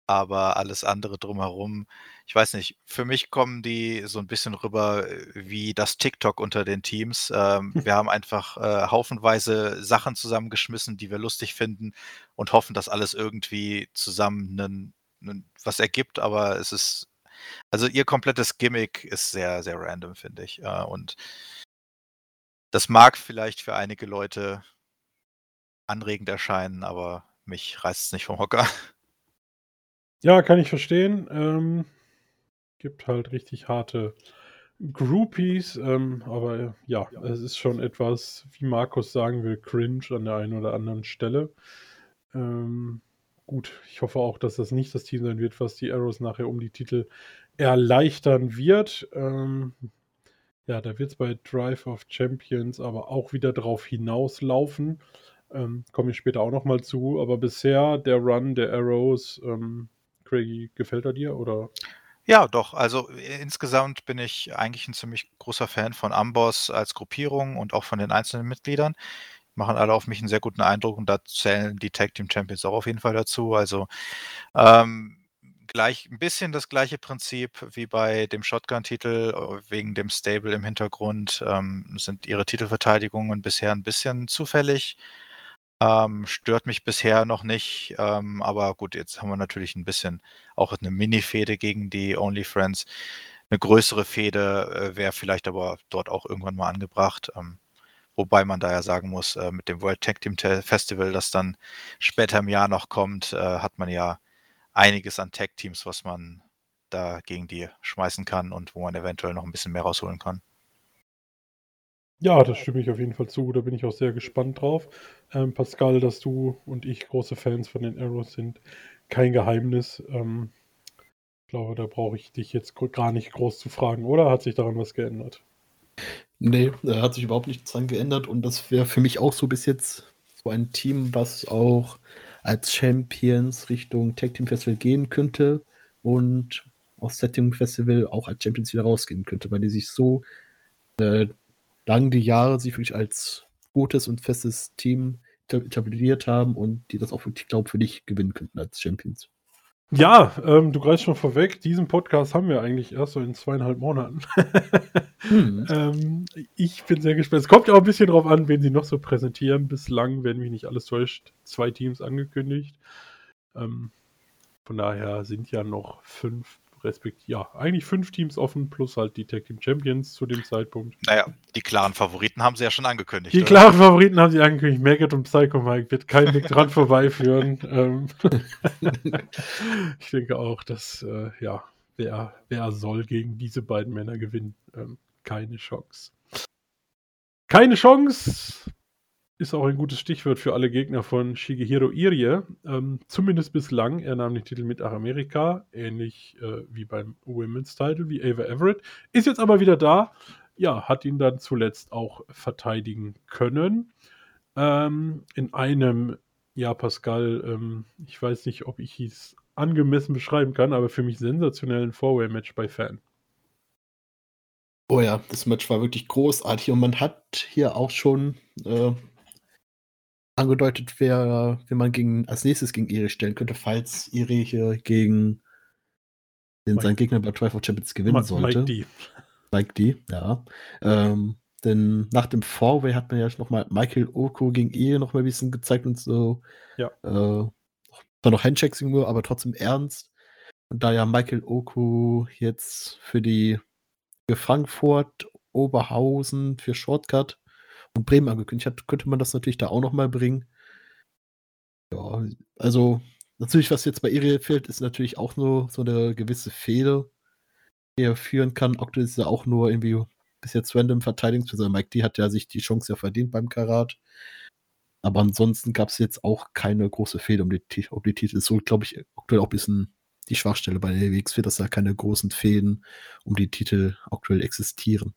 aber alles andere drumherum, ich weiß nicht, für mich kommen die so ein bisschen rüber äh, wie das TikTok unter den Teams. Ähm, wir haben einfach äh, haufenweise Sachen zusammengeschmissen, die wir lustig finden und hoffen, dass alles irgendwie zusammen 'nen 'nen was ergibt, aber es ist also ihr komplettes Gimmick ist sehr, sehr random, finde ich. Äh, und das mag vielleicht für einige Leute anregend erscheinen, aber mich reißt es nicht vom Hocker. Ja, kann ich verstehen. Ähm, gibt halt richtig harte Groupies, ähm, aber ja, es ist schon etwas, wie Markus sagen will, cringe an der einen oder anderen Stelle. Ähm, gut, ich hoffe auch, dass das nicht das Team sein wird, was die Arrows nachher um die Titel erleichtern wird. Ähm, ja, da wird es bei Drive of Champions aber auch wieder drauf hinauslaufen. Ähm, Komme ich später auch nochmal zu. Aber bisher der Run der Arrows, ähm, Craigie, gefällt er dir oder? Ja, doch. Also äh, insgesamt bin ich eigentlich ein ziemlich großer Fan von Amboss als Gruppierung und auch von den einzelnen Mitgliedern. Machen alle auf mich einen sehr guten Eindruck und da zählen die Tag Team Champions auch auf jeden Fall dazu. Also ähm, gleich ein bisschen das gleiche Prinzip wie bei dem Shotgun-Titel wegen dem Stable im Hintergrund ähm, sind ihre Titelverteidigungen bisher ein bisschen zufällig. Ähm, stört mich bisher noch nicht, ähm, aber gut, jetzt haben wir natürlich ein bisschen auch eine Mini-Fehde gegen die Only Friends. Eine größere Fehde äh, wäre vielleicht aber dort auch irgendwann mal angebracht. Ähm, wobei man da ja sagen muss, äh, mit dem World Tag Team Festival, das dann später im Jahr noch kommt, äh, hat man ja einiges an Tag Teams, was man da gegen die schmeißen kann und wo man eventuell noch ein bisschen mehr rausholen kann. Ja, das stimme ich auf jeden Fall zu. Da bin ich auch sehr gespannt drauf. Ähm, Pascal, dass du und ich große Fans von den Arrows sind, kein Geheimnis. Ähm, ich glaube, da brauche ich dich jetzt gar nicht groß zu fragen, oder? Hat sich daran was geändert? Nee, da hat sich überhaupt nichts dran geändert und das wäre für mich auch so bis jetzt so ein Team, was auch als Champions Richtung Tag Team Festival gehen könnte und aus Setting Festival auch als Champions wieder rausgehen könnte, weil die sich so äh, lang die Jahre sich wirklich als gutes und festes Team etabliert haben und die das auch wirklich, dich gewinnen könnten als Champions. Ja, ähm, du greifst schon vorweg. Diesen Podcast haben wir eigentlich erst so in zweieinhalb Monaten. hm. ähm, ich bin sehr gespannt. Es kommt ja auch ein bisschen drauf an, wen sie noch so präsentieren. Bislang, wenn mich nicht alles täuscht, zwei Teams angekündigt. Ähm, von daher sind ja noch fünf respektive, ja, eigentlich fünf Teams offen, plus halt die Tag Team Champions zu dem Zeitpunkt. Naja, die klaren Favoriten haben sie ja schon angekündigt. Die oder? klaren Favoriten haben sie angekündigt. Maggot und Psycho Mike wird kein Weg dran vorbeiführen. Ähm, ich denke auch, dass, äh, ja, wer, wer soll gegen diese beiden Männer gewinnen? Ähm, keine Chance. Keine Chance ist auch ein gutes Stichwort für alle Gegner von Shigehiro Irie. Ähm, zumindest bislang. Er nahm den Titel mit nach Amerika, ähnlich äh, wie beim Women's Title, wie Ava Everett. Ist jetzt aber wieder da. Ja, hat ihn dann zuletzt auch verteidigen können. Ähm, in einem, ja, Pascal, ähm, ich weiß nicht, ob ich es angemessen beschreiben kann, aber für mich sensationellen Four-Way-Match bei Fan. Oh ja, das Match war wirklich großartig und man hat hier auch schon äh, angedeutet, wer, wer man gegen, als nächstes gegen Iri stellen könnte, falls Iri hier gegen den, Mike. seinen Gegner bei Trial for Champions gewinnen Mike, sollte. Mike D. Mike D, ja. Ähm, denn nach dem Fourway hat man ja nochmal Michael Oko gegen Iri noch mal ein bisschen gezeigt und so. Ja. Äh, zwar noch Handshakes nur, aber trotzdem ernst. Und da ja Michael Oko jetzt für die für Frankfurt, Oberhausen, für Shortcut und Bremen angekündigt hat, könnte man das natürlich da auch noch mal bringen. Ja, also natürlich, was jetzt bei Iri fehlt, ist natürlich auch nur so eine gewisse Fehde, die er führen kann. Aktuell ist er auch nur irgendwie bis jetzt random Verteidigungsperson. Mike D hat ja sich die Chance ja verdient beim Karat. Aber ansonsten gab es jetzt auch keine große Fehde um die, um die Titel. So, glaube ich, aktuell auch ein bisschen die Schwachstelle bei der WXW, dass da keine großen Fäden um die Titel aktuell existieren.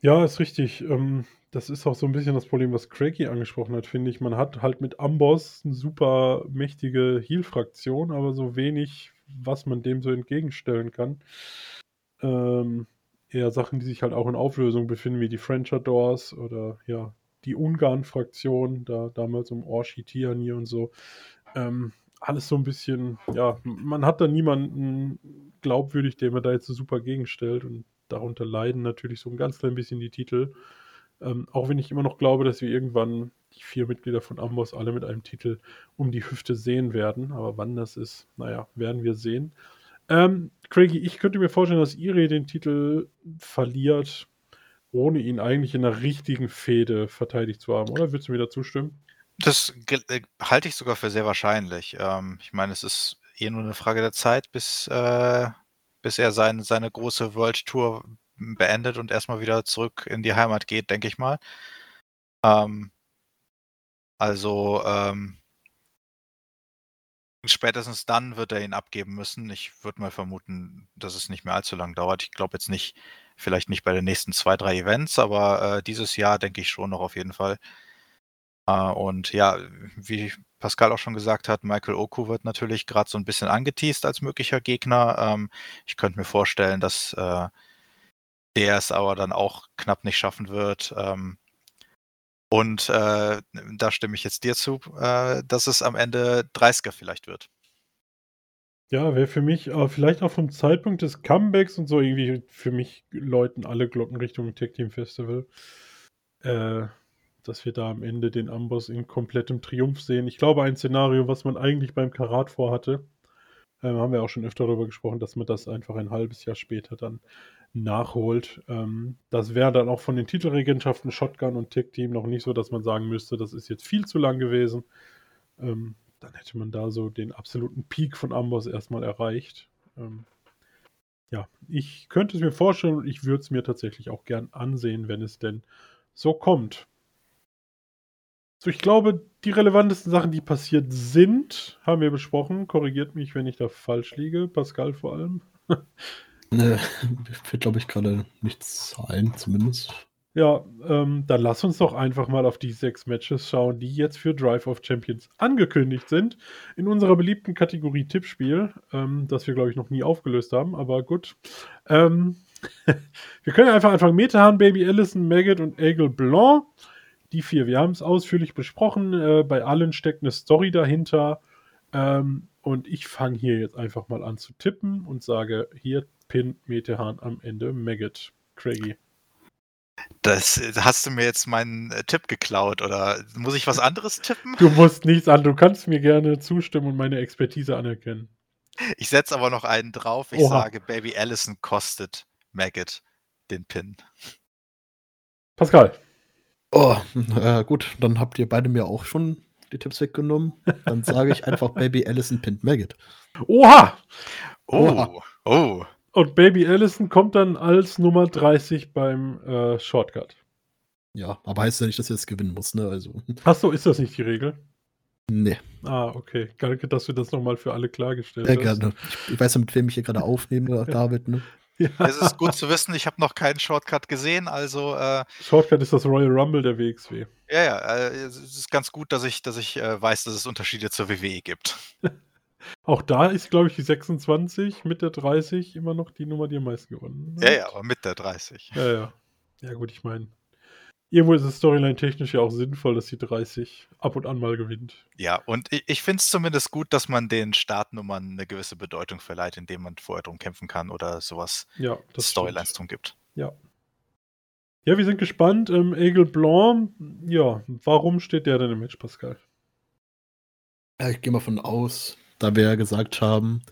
Ja, ist richtig. Ähm, das ist auch so ein bisschen das Problem, was Craigie angesprochen hat, finde ich. Man hat halt mit Amboss eine super mächtige Heal-Fraktion, aber so wenig, was man dem so entgegenstellen kann. Ähm, eher Sachen, die sich halt auch in Auflösung befinden, wie die Frenchadors oder ja, die Ungarn-Fraktion, da damals um Orshi Tiani und so. Ähm, alles so ein bisschen, ja, man hat da niemanden glaubwürdig, der mir da jetzt so super gegenstellt und darunter leiden natürlich so ein ganz klein bisschen die Titel. Ähm, auch wenn ich immer noch glaube, dass wir irgendwann die vier Mitglieder von Amboss alle mit einem Titel um die Hüfte sehen werden. Aber wann das ist, naja, werden wir sehen. Ähm, Craigie, ich könnte mir vorstellen, dass Iri den Titel verliert, ohne ihn eigentlich in einer richtigen Fehde verteidigt zu haben, oder? Würdest du mir da zustimmen? Das äh, halte ich sogar für sehr wahrscheinlich. Ähm, ich meine, es ist eh nur eine Frage der Zeit, bis, äh, bis er sein, seine große World Tour beendet und erstmal wieder zurück in die Heimat geht, denke ich mal. Ähm, also, ähm, spätestens dann wird er ihn abgeben müssen. Ich würde mal vermuten, dass es nicht mehr allzu lang dauert. Ich glaube jetzt nicht, vielleicht nicht bei den nächsten zwei, drei Events, aber äh, dieses Jahr denke ich schon noch auf jeden Fall. Äh, und ja, wie Pascal auch schon gesagt hat, Michael Oku wird natürlich gerade so ein bisschen angeteased als möglicher Gegner. Ähm, ich könnte mir vorstellen, dass äh, der es aber dann auch knapp nicht schaffen wird. Ähm, und äh, da stimme ich jetzt dir zu, äh, dass es am Ende 30er vielleicht wird. Ja, wäre für mich äh, vielleicht auch vom Zeitpunkt des Comebacks und so irgendwie für mich läuten alle Glocken Richtung Tech Team Festival. Äh, dass wir da am Ende den Amboss in komplettem Triumph sehen. Ich glaube, ein Szenario, was man eigentlich beim Karat vorhatte, äh, haben wir auch schon öfter darüber gesprochen, dass man das einfach ein halbes Jahr später dann nachholt. Ähm, das wäre dann auch von den Titelregentschaften Shotgun und Tech Team noch nicht so, dass man sagen müsste, das ist jetzt viel zu lang gewesen. Ähm, dann hätte man da so den absoluten Peak von Amboss erstmal erreicht. Ähm, ja, ich könnte es mir vorstellen und ich würde es mir tatsächlich auch gern ansehen, wenn es denn so kommt. So, ich glaube, die relevantesten Sachen, die passiert sind, haben wir besprochen. Korrigiert mich, wenn ich da falsch liege. Pascal vor allem. ne, fällt, glaube ich, gerade nichts ein, zumindest. Ja, ähm, dann lass uns doch einfach mal auf die sechs Matches schauen, die jetzt für Drive of Champions angekündigt sind. In unserer beliebten Kategorie Tippspiel, ähm, das wir, glaube ich, noch nie aufgelöst haben, aber gut. Ähm, wir können einfach anfangen. Metahan, Baby Allison, Maggot und Aigle Blanc. Die vier. Wir haben es ausführlich besprochen. Äh, bei allen steckt eine Story dahinter. Ähm, und ich fange hier jetzt einfach mal an zu tippen und sage, hier pinnt Metehan am Ende Maggot. Craigie. Das hast du mir jetzt meinen äh, Tipp geklaut oder muss ich was anderes tippen? Du musst nichts an. Du kannst mir gerne zustimmen und meine Expertise anerkennen. Ich setze aber noch einen drauf. Ich Oha. sage, Baby Allison kostet Maggot den Pin. Pascal. Oh, äh, gut, dann habt ihr beide mir auch schon die Tipps weggenommen. Dann sage ich einfach Baby Allison pinnt Maggot. Oha! Oh, Oha. oh. Und Baby Allison kommt dann als Nummer 30 beim äh, Shortcut. Ja, aber heißt ja nicht, dass er es gewinnen muss, ne? Also. Achso, ist das nicht die Regel? Nee. Ah, okay. Danke, dass du das nochmal für alle klargestellt hast. Sehr gerne. Ich, ich weiß ja, mit wem ich hier gerade aufnehme, David, ne? Ja. Es ist gut zu wissen, ich habe noch keinen Shortcut gesehen, also. Äh, Shortcut ist das Royal Rumble der WXW. Ja, ja, äh, es ist ganz gut, dass ich, dass ich äh, weiß, dass es Unterschiede zur WWE gibt. Auch da ist, glaube ich, die 26 mit der 30 immer noch die Nummer, die am meisten gewonnen hat. Ja, ja, aber mit der 30. Ja, ja. Ja, gut, ich meine, irgendwo ist es storyline-technisch ja auch sinnvoll, dass die 30 ab und an mal gewinnt. Ja, und ich, ich finde es zumindest gut, dass man den Startnummern eine gewisse Bedeutung verleiht, indem man vorher drum kämpfen kann oder sowas ja, Storylines drum gibt. Ja. Ja, wir sind gespannt. Ähm, Egel Blanc, ja, warum steht der denn im Match, Pascal? Ja, ich gehe mal von aus, da wir ja gesagt haben,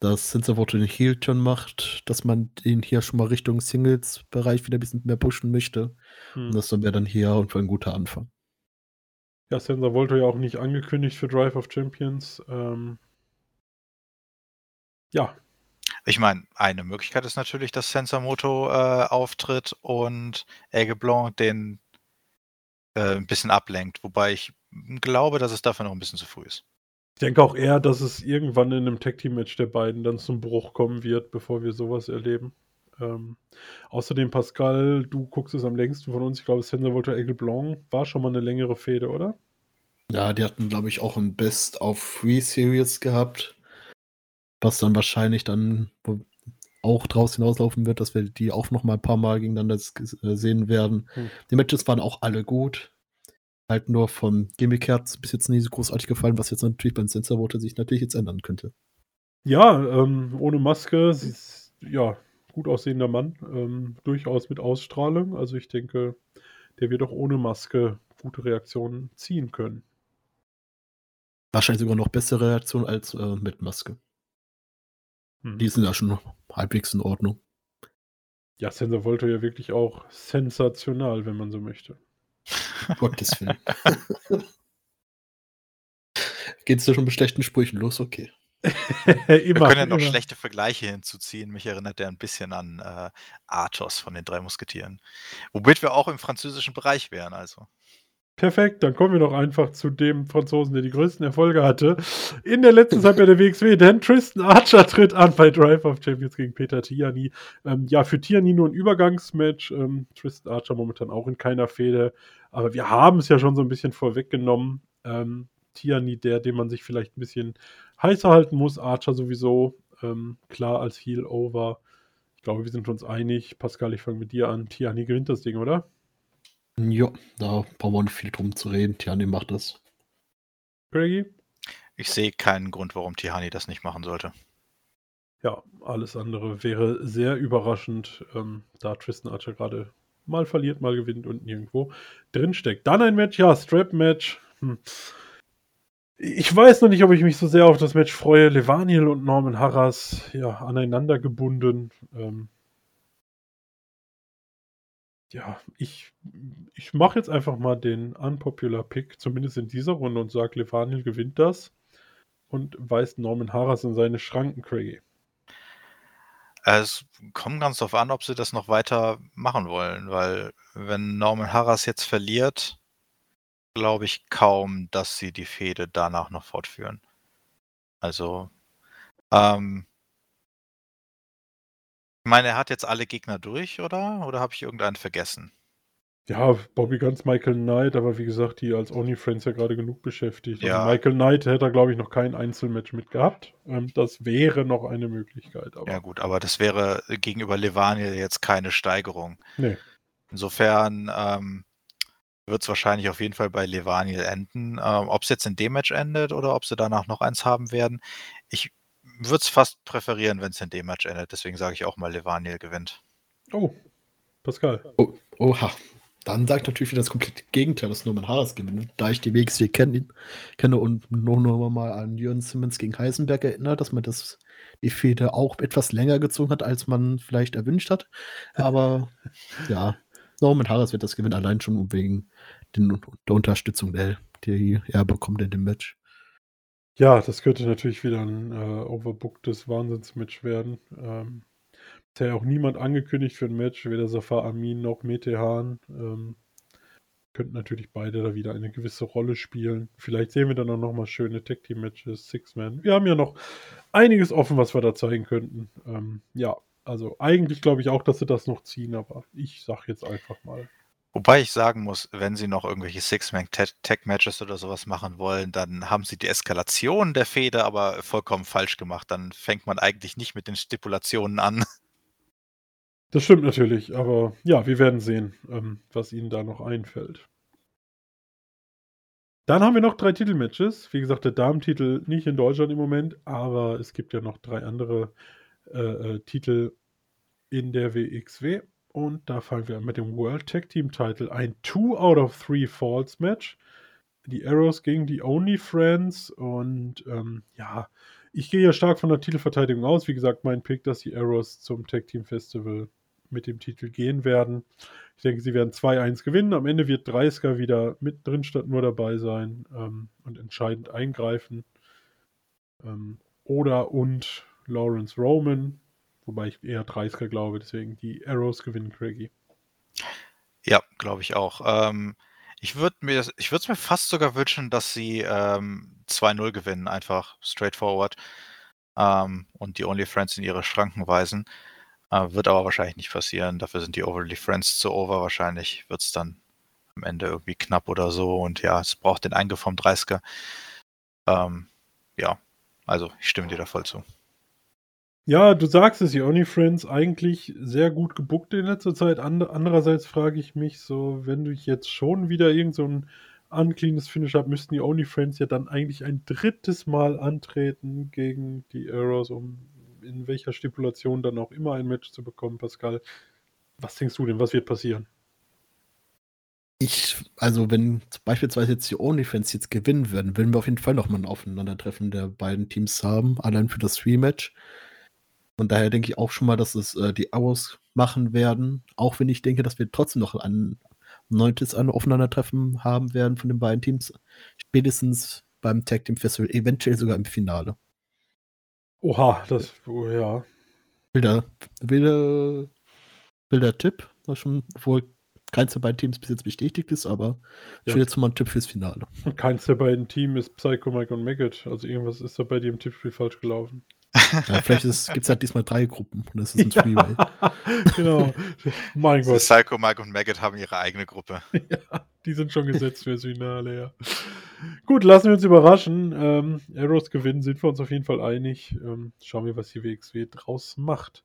dass Sensavoto den Heel-Turn macht, dass man ihn hier schon mal Richtung Singles-Bereich wieder ein bisschen mehr pushen möchte. Hm. Und das wäre dann hier und ein guter Anfang. Ja, Sensor Volto ja auch nicht angekündigt für Drive of Champions. Ähm, ja. Ich meine, eine Möglichkeit ist natürlich, dass Sensamoto äh, auftritt und Ege Blanc den äh, ein bisschen ablenkt. Wobei ich glaube, dass es dafür noch ein bisschen zu früh ist. Ich denke auch eher, dass es irgendwann in einem Tag-Team-Match der beiden dann zum Bruch kommen wird, bevor wir sowas erleben. Ähm, außerdem, Pascal, du guckst es am längsten von uns. Ich glaube, Sensor Volta Aigle Blanc war schon mal eine längere Fehde, oder? Ja, die hatten, glaube ich, auch ein Best of Free Series gehabt. Was dann wahrscheinlich dann auch draus hinauslaufen wird, dass wir die auch noch mal ein paar Mal gegeneinander äh, sehen werden. Hm. Die Matches waren auch alle gut halt nur vom Gimmick her bis jetzt nie so großartig gefallen, was jetzt natürlich beim Sensor Voter sich natürlich jetzt ändern könnte. Ja, ähm, ohne Maske, sie ist, ja, gut aussehender Mann, ähm, durchaus mit Ausstrahlung. Also ich denke, der wird auch ohne Maske gute Reaktionen ziehen können. Wahrscheinlich sogar noch bessere Reaktionen als äh, mit Maske. Hm. Die sind ja schon halbwegs in Ordnung. Ja, Sensor Volto ja wirklich auch sensational, wenn man so möchte. Gottes Willen. Geht's da schon mit schlechten Sprüchen los? Okay. immer, Wir können ja noch immer. schlechte Vergleiche hinzuziehen. Mich erinnert der ein bisschen an äh, Athos von den drei Musketieren. Womit wir auch im französischen Bereich wären, also. Perfekt, dann kommen wir doch einfach zu dem Franzosen, der die größten Erfolge hatte. In der letzten Zeit bei der WXW, denn Tristan Archer tritt an bei Drive of Champions gegen Peter Tiani. Ähm, ja, für Tiani nur ein Übergangsmatch. Ähm, Tristan Archer momentan auch in keiner Fehde. Aber wir haben es ja schon so ein bisschen vorweggenommen. Ähm, Tiani, der, den man sich vielleicht ein bisschen heißer halten muss. Archer sowieso ähm, klar als Heel over. Ich glaube, wir sind uns einig. Pascal, ich fange mit dir an. Tiani gewinnt das Ding, oder? Ja, da brauchen wir nicht viel drum zu reden. Tiani macht das. Greggy? Ich sehe keinen Grund, warum Tihani das nicht machen sollte. Ja, alles andere wäre sehr überraschend, ähm, da Tristan Archer gerade mal verliert, mal gewinnt und nirgendwo drinsteckt. Dann ein Match, ja, Strap-Match. Hm. Ich weiß noch nicht, ob ich mich so sehr auf das Match freue. Levaniel und Norman Harras, ja, aneinander gebunden. Ähm, ja, ich, ich mache jetzt einfach mal den Unpopular Pick, zumindest in dieser Runde, und sage, Levanil gewinnt das und weist Norman Harras in seine Schranken, Craigie. Es kommt ganz darauf an, ob sie das noch weiter machen wollen, weil wenn Norman Harras jetzt verliert, glaube ich kaum, dass sie die Fehde danach noch fortführen. Also, ähm, ich meine, er hat jetzt alle Gegner durch, oder? Oder habe ich irgendeinen vergessen? Ja, Bobby Guns, Michael Knight, aber wie gesagt, die als Only Friends ja gerade genug beschäftigt. Also ja. Also Michael Knight hätte er, glaube ich, noch kein Einzelmatch mit gehabt. Ähm, das wäre noch eine Möglichkeit. Aber. Ja, gut, aber das wäre gegenüber Levaniel jetzt keine Steigerung. Nee. Insofern ähm, wird es wahrscheinlich auf jeden Fall bei Levaniel enden. Ähm, ob es jetzt in dem Match endet oder ob sie danach noch eins haben werden, ich würde es fast präferieren, wenn es in dem Match endet. Deswegen sage ich auch mal, Levaniel gewinnt. Oh, Pascal. Oh, oha. Dann sagt natürlich wieder das komplette Gegenteil, dass Norman Harris gewinnt. Da ich die WXW kenne, kenne und nur noch mal an Jörn Simmons gegen Heisenberg erinnert, dass man das die Fehde auch etwas länger gezogen hat, als man vielleicht erwünscht hat. Aber ja, Norman Harris wird das gewinnen, allein schon wegen den, der Unterstützung, die er bekommt in dem Match. Ja, das könnte natürlich wieder ein äh, overbooktes Wahnsinnsmatch werden. Ähm, ist ja auch niemand angekündigt für ein Match, weder Safar Amin noch Metehan. Ähm, könnten natürlich beide da wieder eine gewisse Rolle spielen. Vielleicht sehen wir dann auch nochmal schöne Tag Team Matches, Six-Man. Wir haben ja noch einiges offen, was wir da zeigen könnten. Ähm, ja, also eigentlich glaube ich auch, dass sie das noch ziehen, aber ich sage jetzt einfach mal Wobei ich sagen muss, wenn sie noch irgendwelche Six-Man-Tag-Matches oder sowas machen wollen, dann haben sie die Eskalation der Fehde aber vollkommen falsch gemacht. Dann fängt man eigentlich nicht mit den Stipulationen an. Das stimmt natürlich, aber ja, wir werden sehen, ähm, was ihnen da noch einfällt. Dann haben wir noch drei Titelmatches. Wie gesagt, der Damentitel nicht in Deutschland im Moment, aber es gibt ja noch drei andere äh, äh, Titel in der WXW. Und da fangen wir mit dem World Tag Team Title. Ein 2 out of 3 Falls Match. Die Arrows gegen die Only Friends. Und ähm, ja, ich gehe ja stark von der Titelverteidigung aus. Wie gesagt, mein Pick, dass die Arrows zum Tag Team Festival mit dem Titel gehen werden. Ich denke, sie werden 2-1 gewinnen. Am Ende wird Dreisker wieder mit drin statt nur dabei sein ähm, und entscheidend eingreifen. Ähm, oder und Lawrence Roman Wobei ich eher 30er glaube, deswegen die Arrows gewinnen Craigie. Ja, glaube ich auch. Ähm, ich würde mir, ich würde es mir fast sogar wünschen, dass sie ähm, 2-0 gewinnen, einfach straightforward. Ähm, und die Only Friends in ihre Schranken weisen. Äh, wird aber wahrscheinlich nicht passieren. Dafür sind die Overly Friends zu over. Wahrscheinlich wird es dann am Ende irgendwie knapp oder so. Und ja, es braucht den Eingriff vom 30er. Ähm, ja, also ich stimme dir da voll zu. Ja, du sagst es, die Only Friends eigentlich sehr gut gebuckt in letzter Zeit. andererseits frage ich mich so, wenn du jetzt schon wieder irgend so ein uncleanes Finish hast, müssten die Only Friends ja dann eigentlich ein drittes Mal antreten gegen die Arrows, um in welcher Stipulation dann auch immer ein Match zu bekommen, Pascal. Was denkst du denn, was wird passieren? Ich, also wenn beispielsweise jetzt die OnlyFans jetzt gewinnen würden, würden wir auf jeden Fall nochmal ein Aufeinandertreffen der beiden Teams haben, allein für das Rematch. Und daher denke ich auch schon mal, dass es äh, die Hours machen werden. Auch wenn ich denke, dass wir trotzdem noch ein neuntes Aufeinandertreffen haben werden von den beiden Teams. Spätestens beim Tag Team Festival, eventuell sogar im Finale. Oha, das, oh, ja. Wilder, wilder, wilder Tipp, was schon wohl keins der beiden Teams bis jetzt bestätigt ist, aber ich Ja. will jetzt mal einen Tipp fürs Finale. Keins der beiden Teams ist Psycho Mike und Maggot. Also irgendwas ist da bei dir im Tippspiel falsch gelaufen. Ja, vielleicht gibt es halt diesmal drei Gruppen und das ist ein Freeway. genau. mein Gott. Psycho, Mike und Maggot haben ihre eigene Gruppe. Ja, die sind schon gesetzt fürs Finale, ja. Gut, lassen wir uns überraschen. Ähm, Arrows gewinnen, sind wir uns auf jeden Fall einig. Ähm, schauen wir, was die WXW draus macht.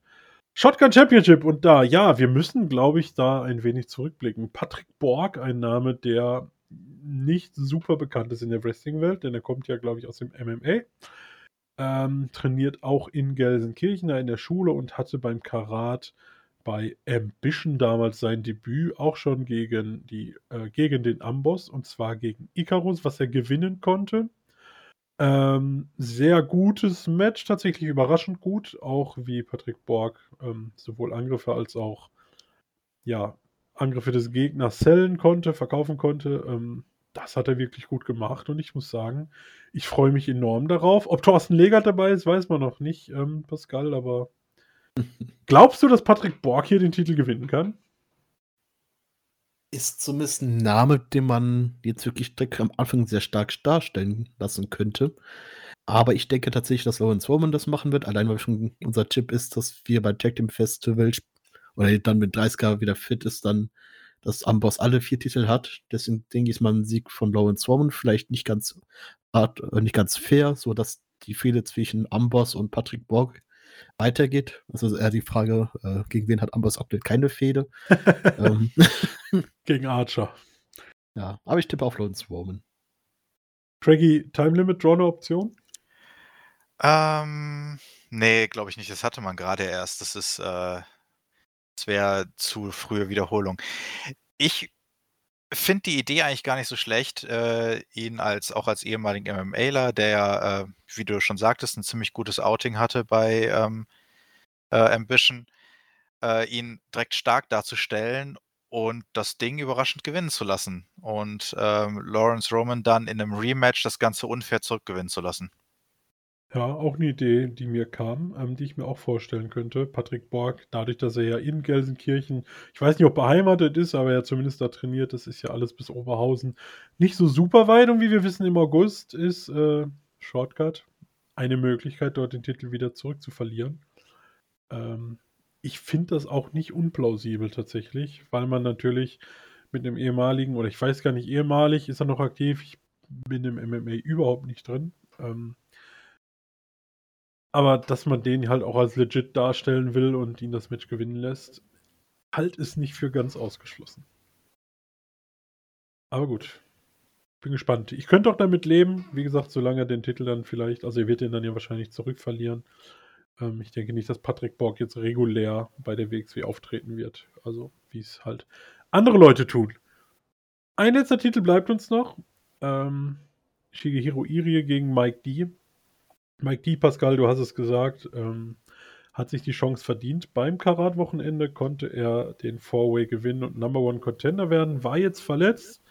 Shotgun Championship und da, ja, wir müssen, glaube ich, da ein wenig zurückblicken. Patrick Borg, ein Name, der nicht super bekannt ist in der Wrestling-Welt, denn er kommt ja, glaube ich, aus dem MMA. Ähm, trainiert auch in Gelsenkirchen in der Schule und hatte beim Karat bei Ambition damals sein Debüt auch schon gegen, die, äh, gegen den Amboss und zwar gegen Icarus, was er gewinnen konnte. Ähm, sehr gutes Match, tatsächlich überraschend gut, auch wie Patrick Borg ähm, sowohl Angriffe als auch ja, Angriffe des Gegners sellen konnte, verkaufen konnte. Ähm, das hat er wirklich gut gemacht und ich muss sagen, ich freue mich enorm darauf. Ob Thorsten Legert dabei ist, weiß man noch nicht, ähm, Pascal, aber glaubst du, dass Patrick Borg hier den Titel gewinnen kann? Ist zumindest ein Name, den man jetzt wirklich direkt am Anfang sehr stark darstellen lassen könnte. Aber ich denke tatsächlich, dass Lawrence Roman das machen wird. Allein weil schon unser Tipp ist, dass wir bei Tag Team Festival oder dann mit 30er wieder fit ist, dann dass Amboss alle vier Titel hat. Deswegen denke ich, ist mal ein Sieg von Lawrence Roman vielleicht nicht ganz hart, äh, nicht ganz fair, so dass die Fehde zwischen Amboss und Patrick Borg weitergeht. Also eher die Frage, äh, gegen wen hat Amboss aktuell keine Fehde? ähm, Gegen Archer. ja, aber ich tippe auf Lawrence Roman. Craigie, Time Limit, Draw eine Option? Ähm, nee, glaube ich nicht. Das hatte man gerade erst. Das ist, äh, das wäre zu frühe Wiederholung. Ich finde die Idee eigentlich gar nicht so schlecht, äh, ihn als auch als ehemaligen MMAler, der ja, äh, wie du schon sagtest, ein ziemlich gutes Outing hatte bei ähm, äh, Ambition, äh, ihn direkt stark darzustellen und das Ding überraschend gewinnen zu lassen und ähm, Lawrence Roman dann in einem Rematch das Ganze unfair zurückgewinnen zu lassen. Ja, auch eine Idee, die mir kam, ähm, die ich mir auch vorstellen könnte. Patrick Borg, dadurch, dass er ja in Gelsenkirchen, ich weiß nicht, ob beheimatet ist, aber er zumindest da trainiert, das ist ja alles bis Oberhausen nicht so super weit. Und wie wir wissen, im August ist äh, Shortcut eine Möglichkeit, dort den Titel wieder zurückzuverlieren. Ähm, ich finde das auch nicht unplausibel tatsächlich, weil man natürlich mit einem ehemaligen, oder ich weiß gar nicht, ehemalig ist er noch aktiv, ich bin im MMA überhaupt nicht drin. Ähm, aber dass man den halt auch als legit darstellen will und ihn das Match gewinnen lässt, halt ist nicht für ganz ausgeschlossen. Aber gut. Bin gespannt. Ich könnte auch damit leben, wie gesagt, solange er den Titel dann vielleicht, also er wird den dann ja wahrscheinlich zurückverlieren. Ähm, ich denke nicht, dass Patrick Borg jetzt regulär bei der WXW auftreten wird. Also, wie es halt andere Leute tun. Ein letzter Titel bleibt uns noch. Ähm, Shigehiro Irie gegen Mike D. Mike D, Pascal, du hast es gesagt, ähm, hat sich die Chance verdient. Beim Karat-Wochenende konnte er den Four-Way gewinnen und Number One Contender werden, war jetzt verletzt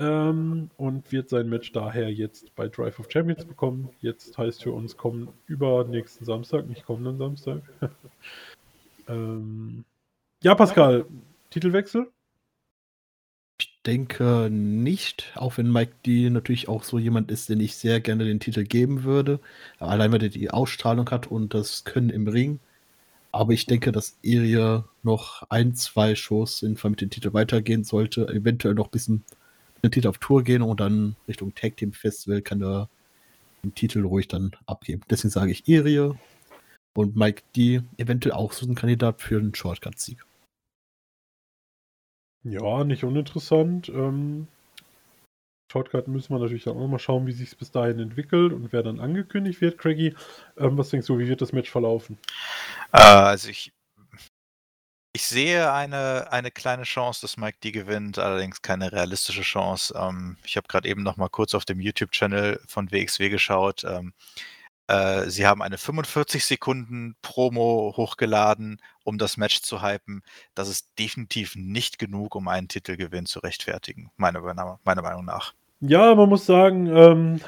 ähm, und wird sein Match daher jetzt bei Drive of Champions bekommen. Jetzt heißt für uns, kommen über nächsten Samstag, nicht kommenden Samstag. ähm, ja, Pascal, Titelwechsel? Denke nicht, auch wenn Mike D natürlich auch so jemand ist, den ich sehr gerne den Titel geben würde. Allein weil er die Ausstrahlung hat und das Können im Ring. Aber ich denke, dass Irie noch ein, zwei Shows in mit dem Titel weitergehen sollte. Eventuell noch ein bisschen dem Titel auf Tour gehen und dann Richtung Tag Team Festival kann er den Titel ruhig dann abgeben. Deswegen sage ich Irie und Mike D eventuell auch so ein Kandidat für einen Shortcut-Sieg. Ja, nicht uninteressant. Ähm, Shortcut müssen wir natürlich dann auch mal schauen, wie sich es bis dahin entwickelt und wer dann angekündigt wird. Craigie, ähm, was denkst du, wie wird das Match verlaufen? Äh, also ich, ich sehe eine, eine kleine Chance, dass Mike D gewinnt, allerdings keine realistische Chance. Ähm, ich habe gerade eben noch mal kurz auf dem YouTube-Channel von WXW geschaut. Ähm, äh, sie haben eine 45 Sekunden Promo hochgeladen, um das Match zu hypen. Das ist definitiv nicht genug, um einen Titelgewinn zu rechtfertigen, meiner, meiner Meinung nach. Ja, man muss sagen, ähm,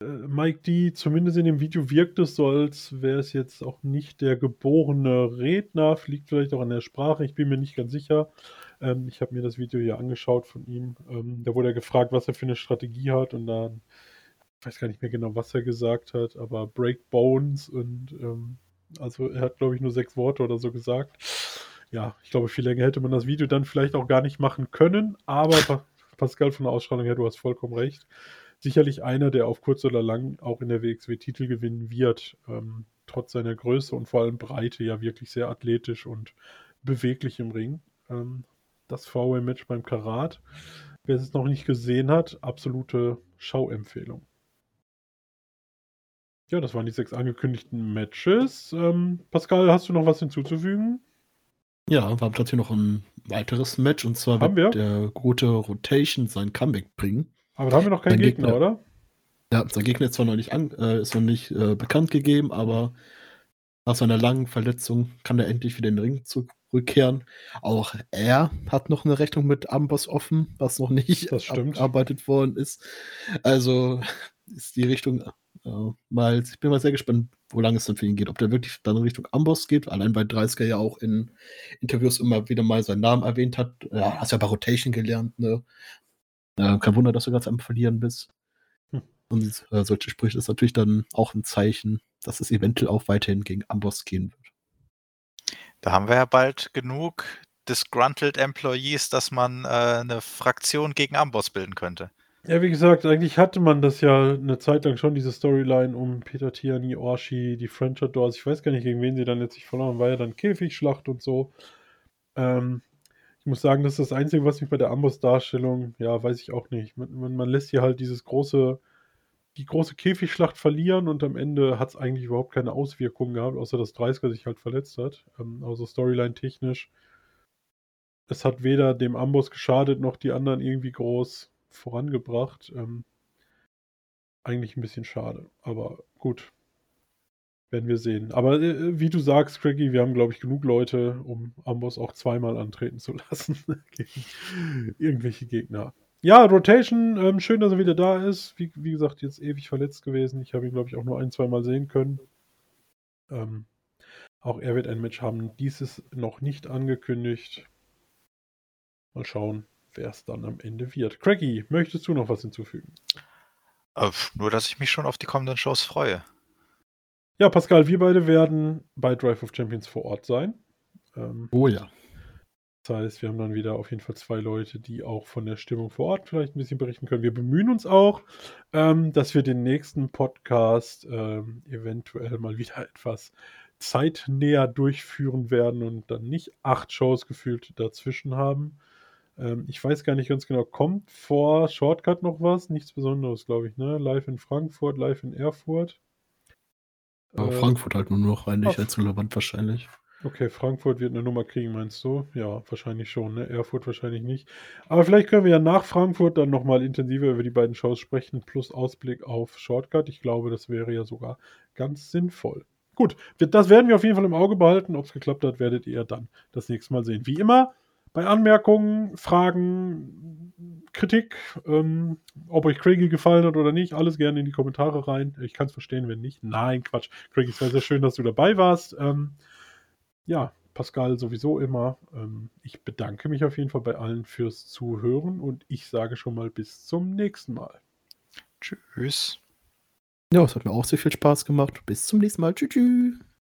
Mike D, zumindest in dem Video wirkt es so, als wäre es jetzt auch nicht der geborene Redner, liegt vielleicht auch an der Sprache, ich bin mir nicht ganz sicher. Ähm, ich habe mir das Video hier angeschaut von ihm. Ähm, da wurde er gefragt, was er für eine Strategie hat und dann, ich weiß gar nicht mehr genau, was er gesagt hat, aber Break Bones und ähm, also er hat, glaube ich, nur sechs Worte oder so gesagt. Ja, ich glaube, viel länger hätte man das Video dann vielleicht auch gar nicht machen können, aber Pascal von der Ausstrahlung her, du hast vollkommen recht. Sicherlich einer, der auf kurz oder lang auch in der WXW Titel gewinnen wird, ähm, trotz seiner Größe und vor allem Breite ja wirklich sehr athletisch und beweglich im Ring. Ähm, das VW-Match beim Karat. Wer es noch nicht gesehen hat, absolute Schauempfehlung. Ja, das waren die sechs angekündigten Matches. Ähm, Pascal, hast du noch was hinzuzufügen? Ja, wir haben natürlich noch ein weiteres Match und zwar haben wird wir? der gute Rotation sein Comeback bringen. Aber da haben wir noch keinen Gegner, Gegner, oder? Ja, sein Gegner ist zwar noch nicht, an, äh, ist noch nicht äh, bekannt gegeben, aber nach seiner langen Verletzung kann er endlich wieder in den Ring zurückkehren. Auch er hat noch eine Rechnung mit Amboss offen, was noch nicht abgearbeitet worden ist. Also ist die Richtung äh, mal, ich bin mal sehr gespannt, wo lange es dann für ihn geht. Ob der wirklich dann Richtung Amboss geht, allein weil 30er ja auch in Interviews immer wieder mal seinen Namen erwähnt hat. Ja, hast ja bei Rotation gelernt, ne? Ja, kein Wunder, dass du ganz am Verlieren bist. Hm. Und äh, solche Sprüche ist natürlich dann auch ein Zeichen, dass es eventuell auch weiterhin gegen Amboss gehen wird. Da haben wir ja bald genug disgruntled Employees, dass man äh, eine Fraktion gegen Amboss bilden könnte. Ja, wie gesagt, eigentlich hatte man das ja eine Zeit lang schon, diese Storyline um Peter Tiani, Orshi, die French Doors. Ich weiß gar nicht, gegen wen sie dann letztlich verloren war ja dann Käfigschlacht und so. Ähm, ich muss sagen, das ist das Einzige, was mich bei der Amboss-Darstellung, ja, weiß ich auch nicht. Man, man, lässt hier halt dieses große, die große Käfigschlacht verlieren und am Ende hat es eigentlich überhaupt keine Auswirkungen gehabt, außer dass 30er sich halt verletzt hat. Ähm, also Storyline-technisch. Es hat weder dem Amboss geschadet, noch die anderen irgendwie groß vorangebracht. Ähm, eigentlich ein bisschen schade, aber gut. Werden wir sehen. Aber äh, wie du sagst, Craigie, wir haben, glaube ich, genug Leute, um Amboss auch zweimal antreten zu lassen gegen irgendwelche Gegner. Ja, Rotation, ähm, schön, dass er wieder da ist. Wie, wie gesagt, jetzt ewig verletzt gewesen. Ich habe ihn, glaube ich, auch nur ein, zweimal sehen können. Ähm, auch er wird ein Match haben. Dies ist noch nicht angekündigt. Mal schauen wer es dann am Ende wird. Craigie, möchtest du noch was hinzufügen? Äh, nur, dass ich mich schon auf die kommenden Shows freue. Ja, Pascal, wir beide werden bei Drive of Champions vor Ort sein. Ähm, oh ja. Das heißt, wir haben dann wieder auf jeden Fall zwei Leute, die auch von der Stimmung vor Ort vielleicht ein bisschen berichten können. Wir bemühen uns auch, ähm, dass wir den nächsten Podcast ähm, eventuell mal wieder etwas zeitnäher durchführen werden und dann nicht acht Shows gefühlt dazwischen haben. Ähm, ich weiß gar nicht ganz genau, kommt vor Shortcut noch was? Nichts Besonderes, glaube ich, ne? Live in Frankfurt, live in Erfurt. Aber äh, Frankfurt halt nur noch rein, nicht als relevant wahrscheinlich. Okay, Frankfurt wird eine Nummer kriegen, meinst du? Ja, wahrscheinlich schon, ne? Erfurt wahrscheinlich nicht. Aber vielleicht können wir ja nach Frankfurt dann nochmal intensiver über die beiden Shows sprechen, plus Ausblick auf Shortcut. Ich glaube, das wäre ja sogar ganz sinnvoll. Gut, das werden wir auf jeden Fall im Auge behalten. Ob es geklappt hat, werdet ihr dann das nächste Mal sehen. Wie immer, bei Anmerkungen, Fragen, Kritik, ähm, ob euch Craigie gefallen hat oder nicht, alles gerne in die Kommentare rein. Ich kann es verstehen, wenn nicht. Nein, Quatsch. Craigie, es war sehr schön, dass du dabei warst. Ähm, ja, Pascal sowieso immer. Ähm, ich bedanke mich auf jeden Fall bei allen fürs Zuhören und ich sage schon mal bis zum nächsten Mal. Tschüss. Ja, es hat mir auch sehr viel Spaß gemacht. Bis zum nächsten Mal. Tschüss. tschüss.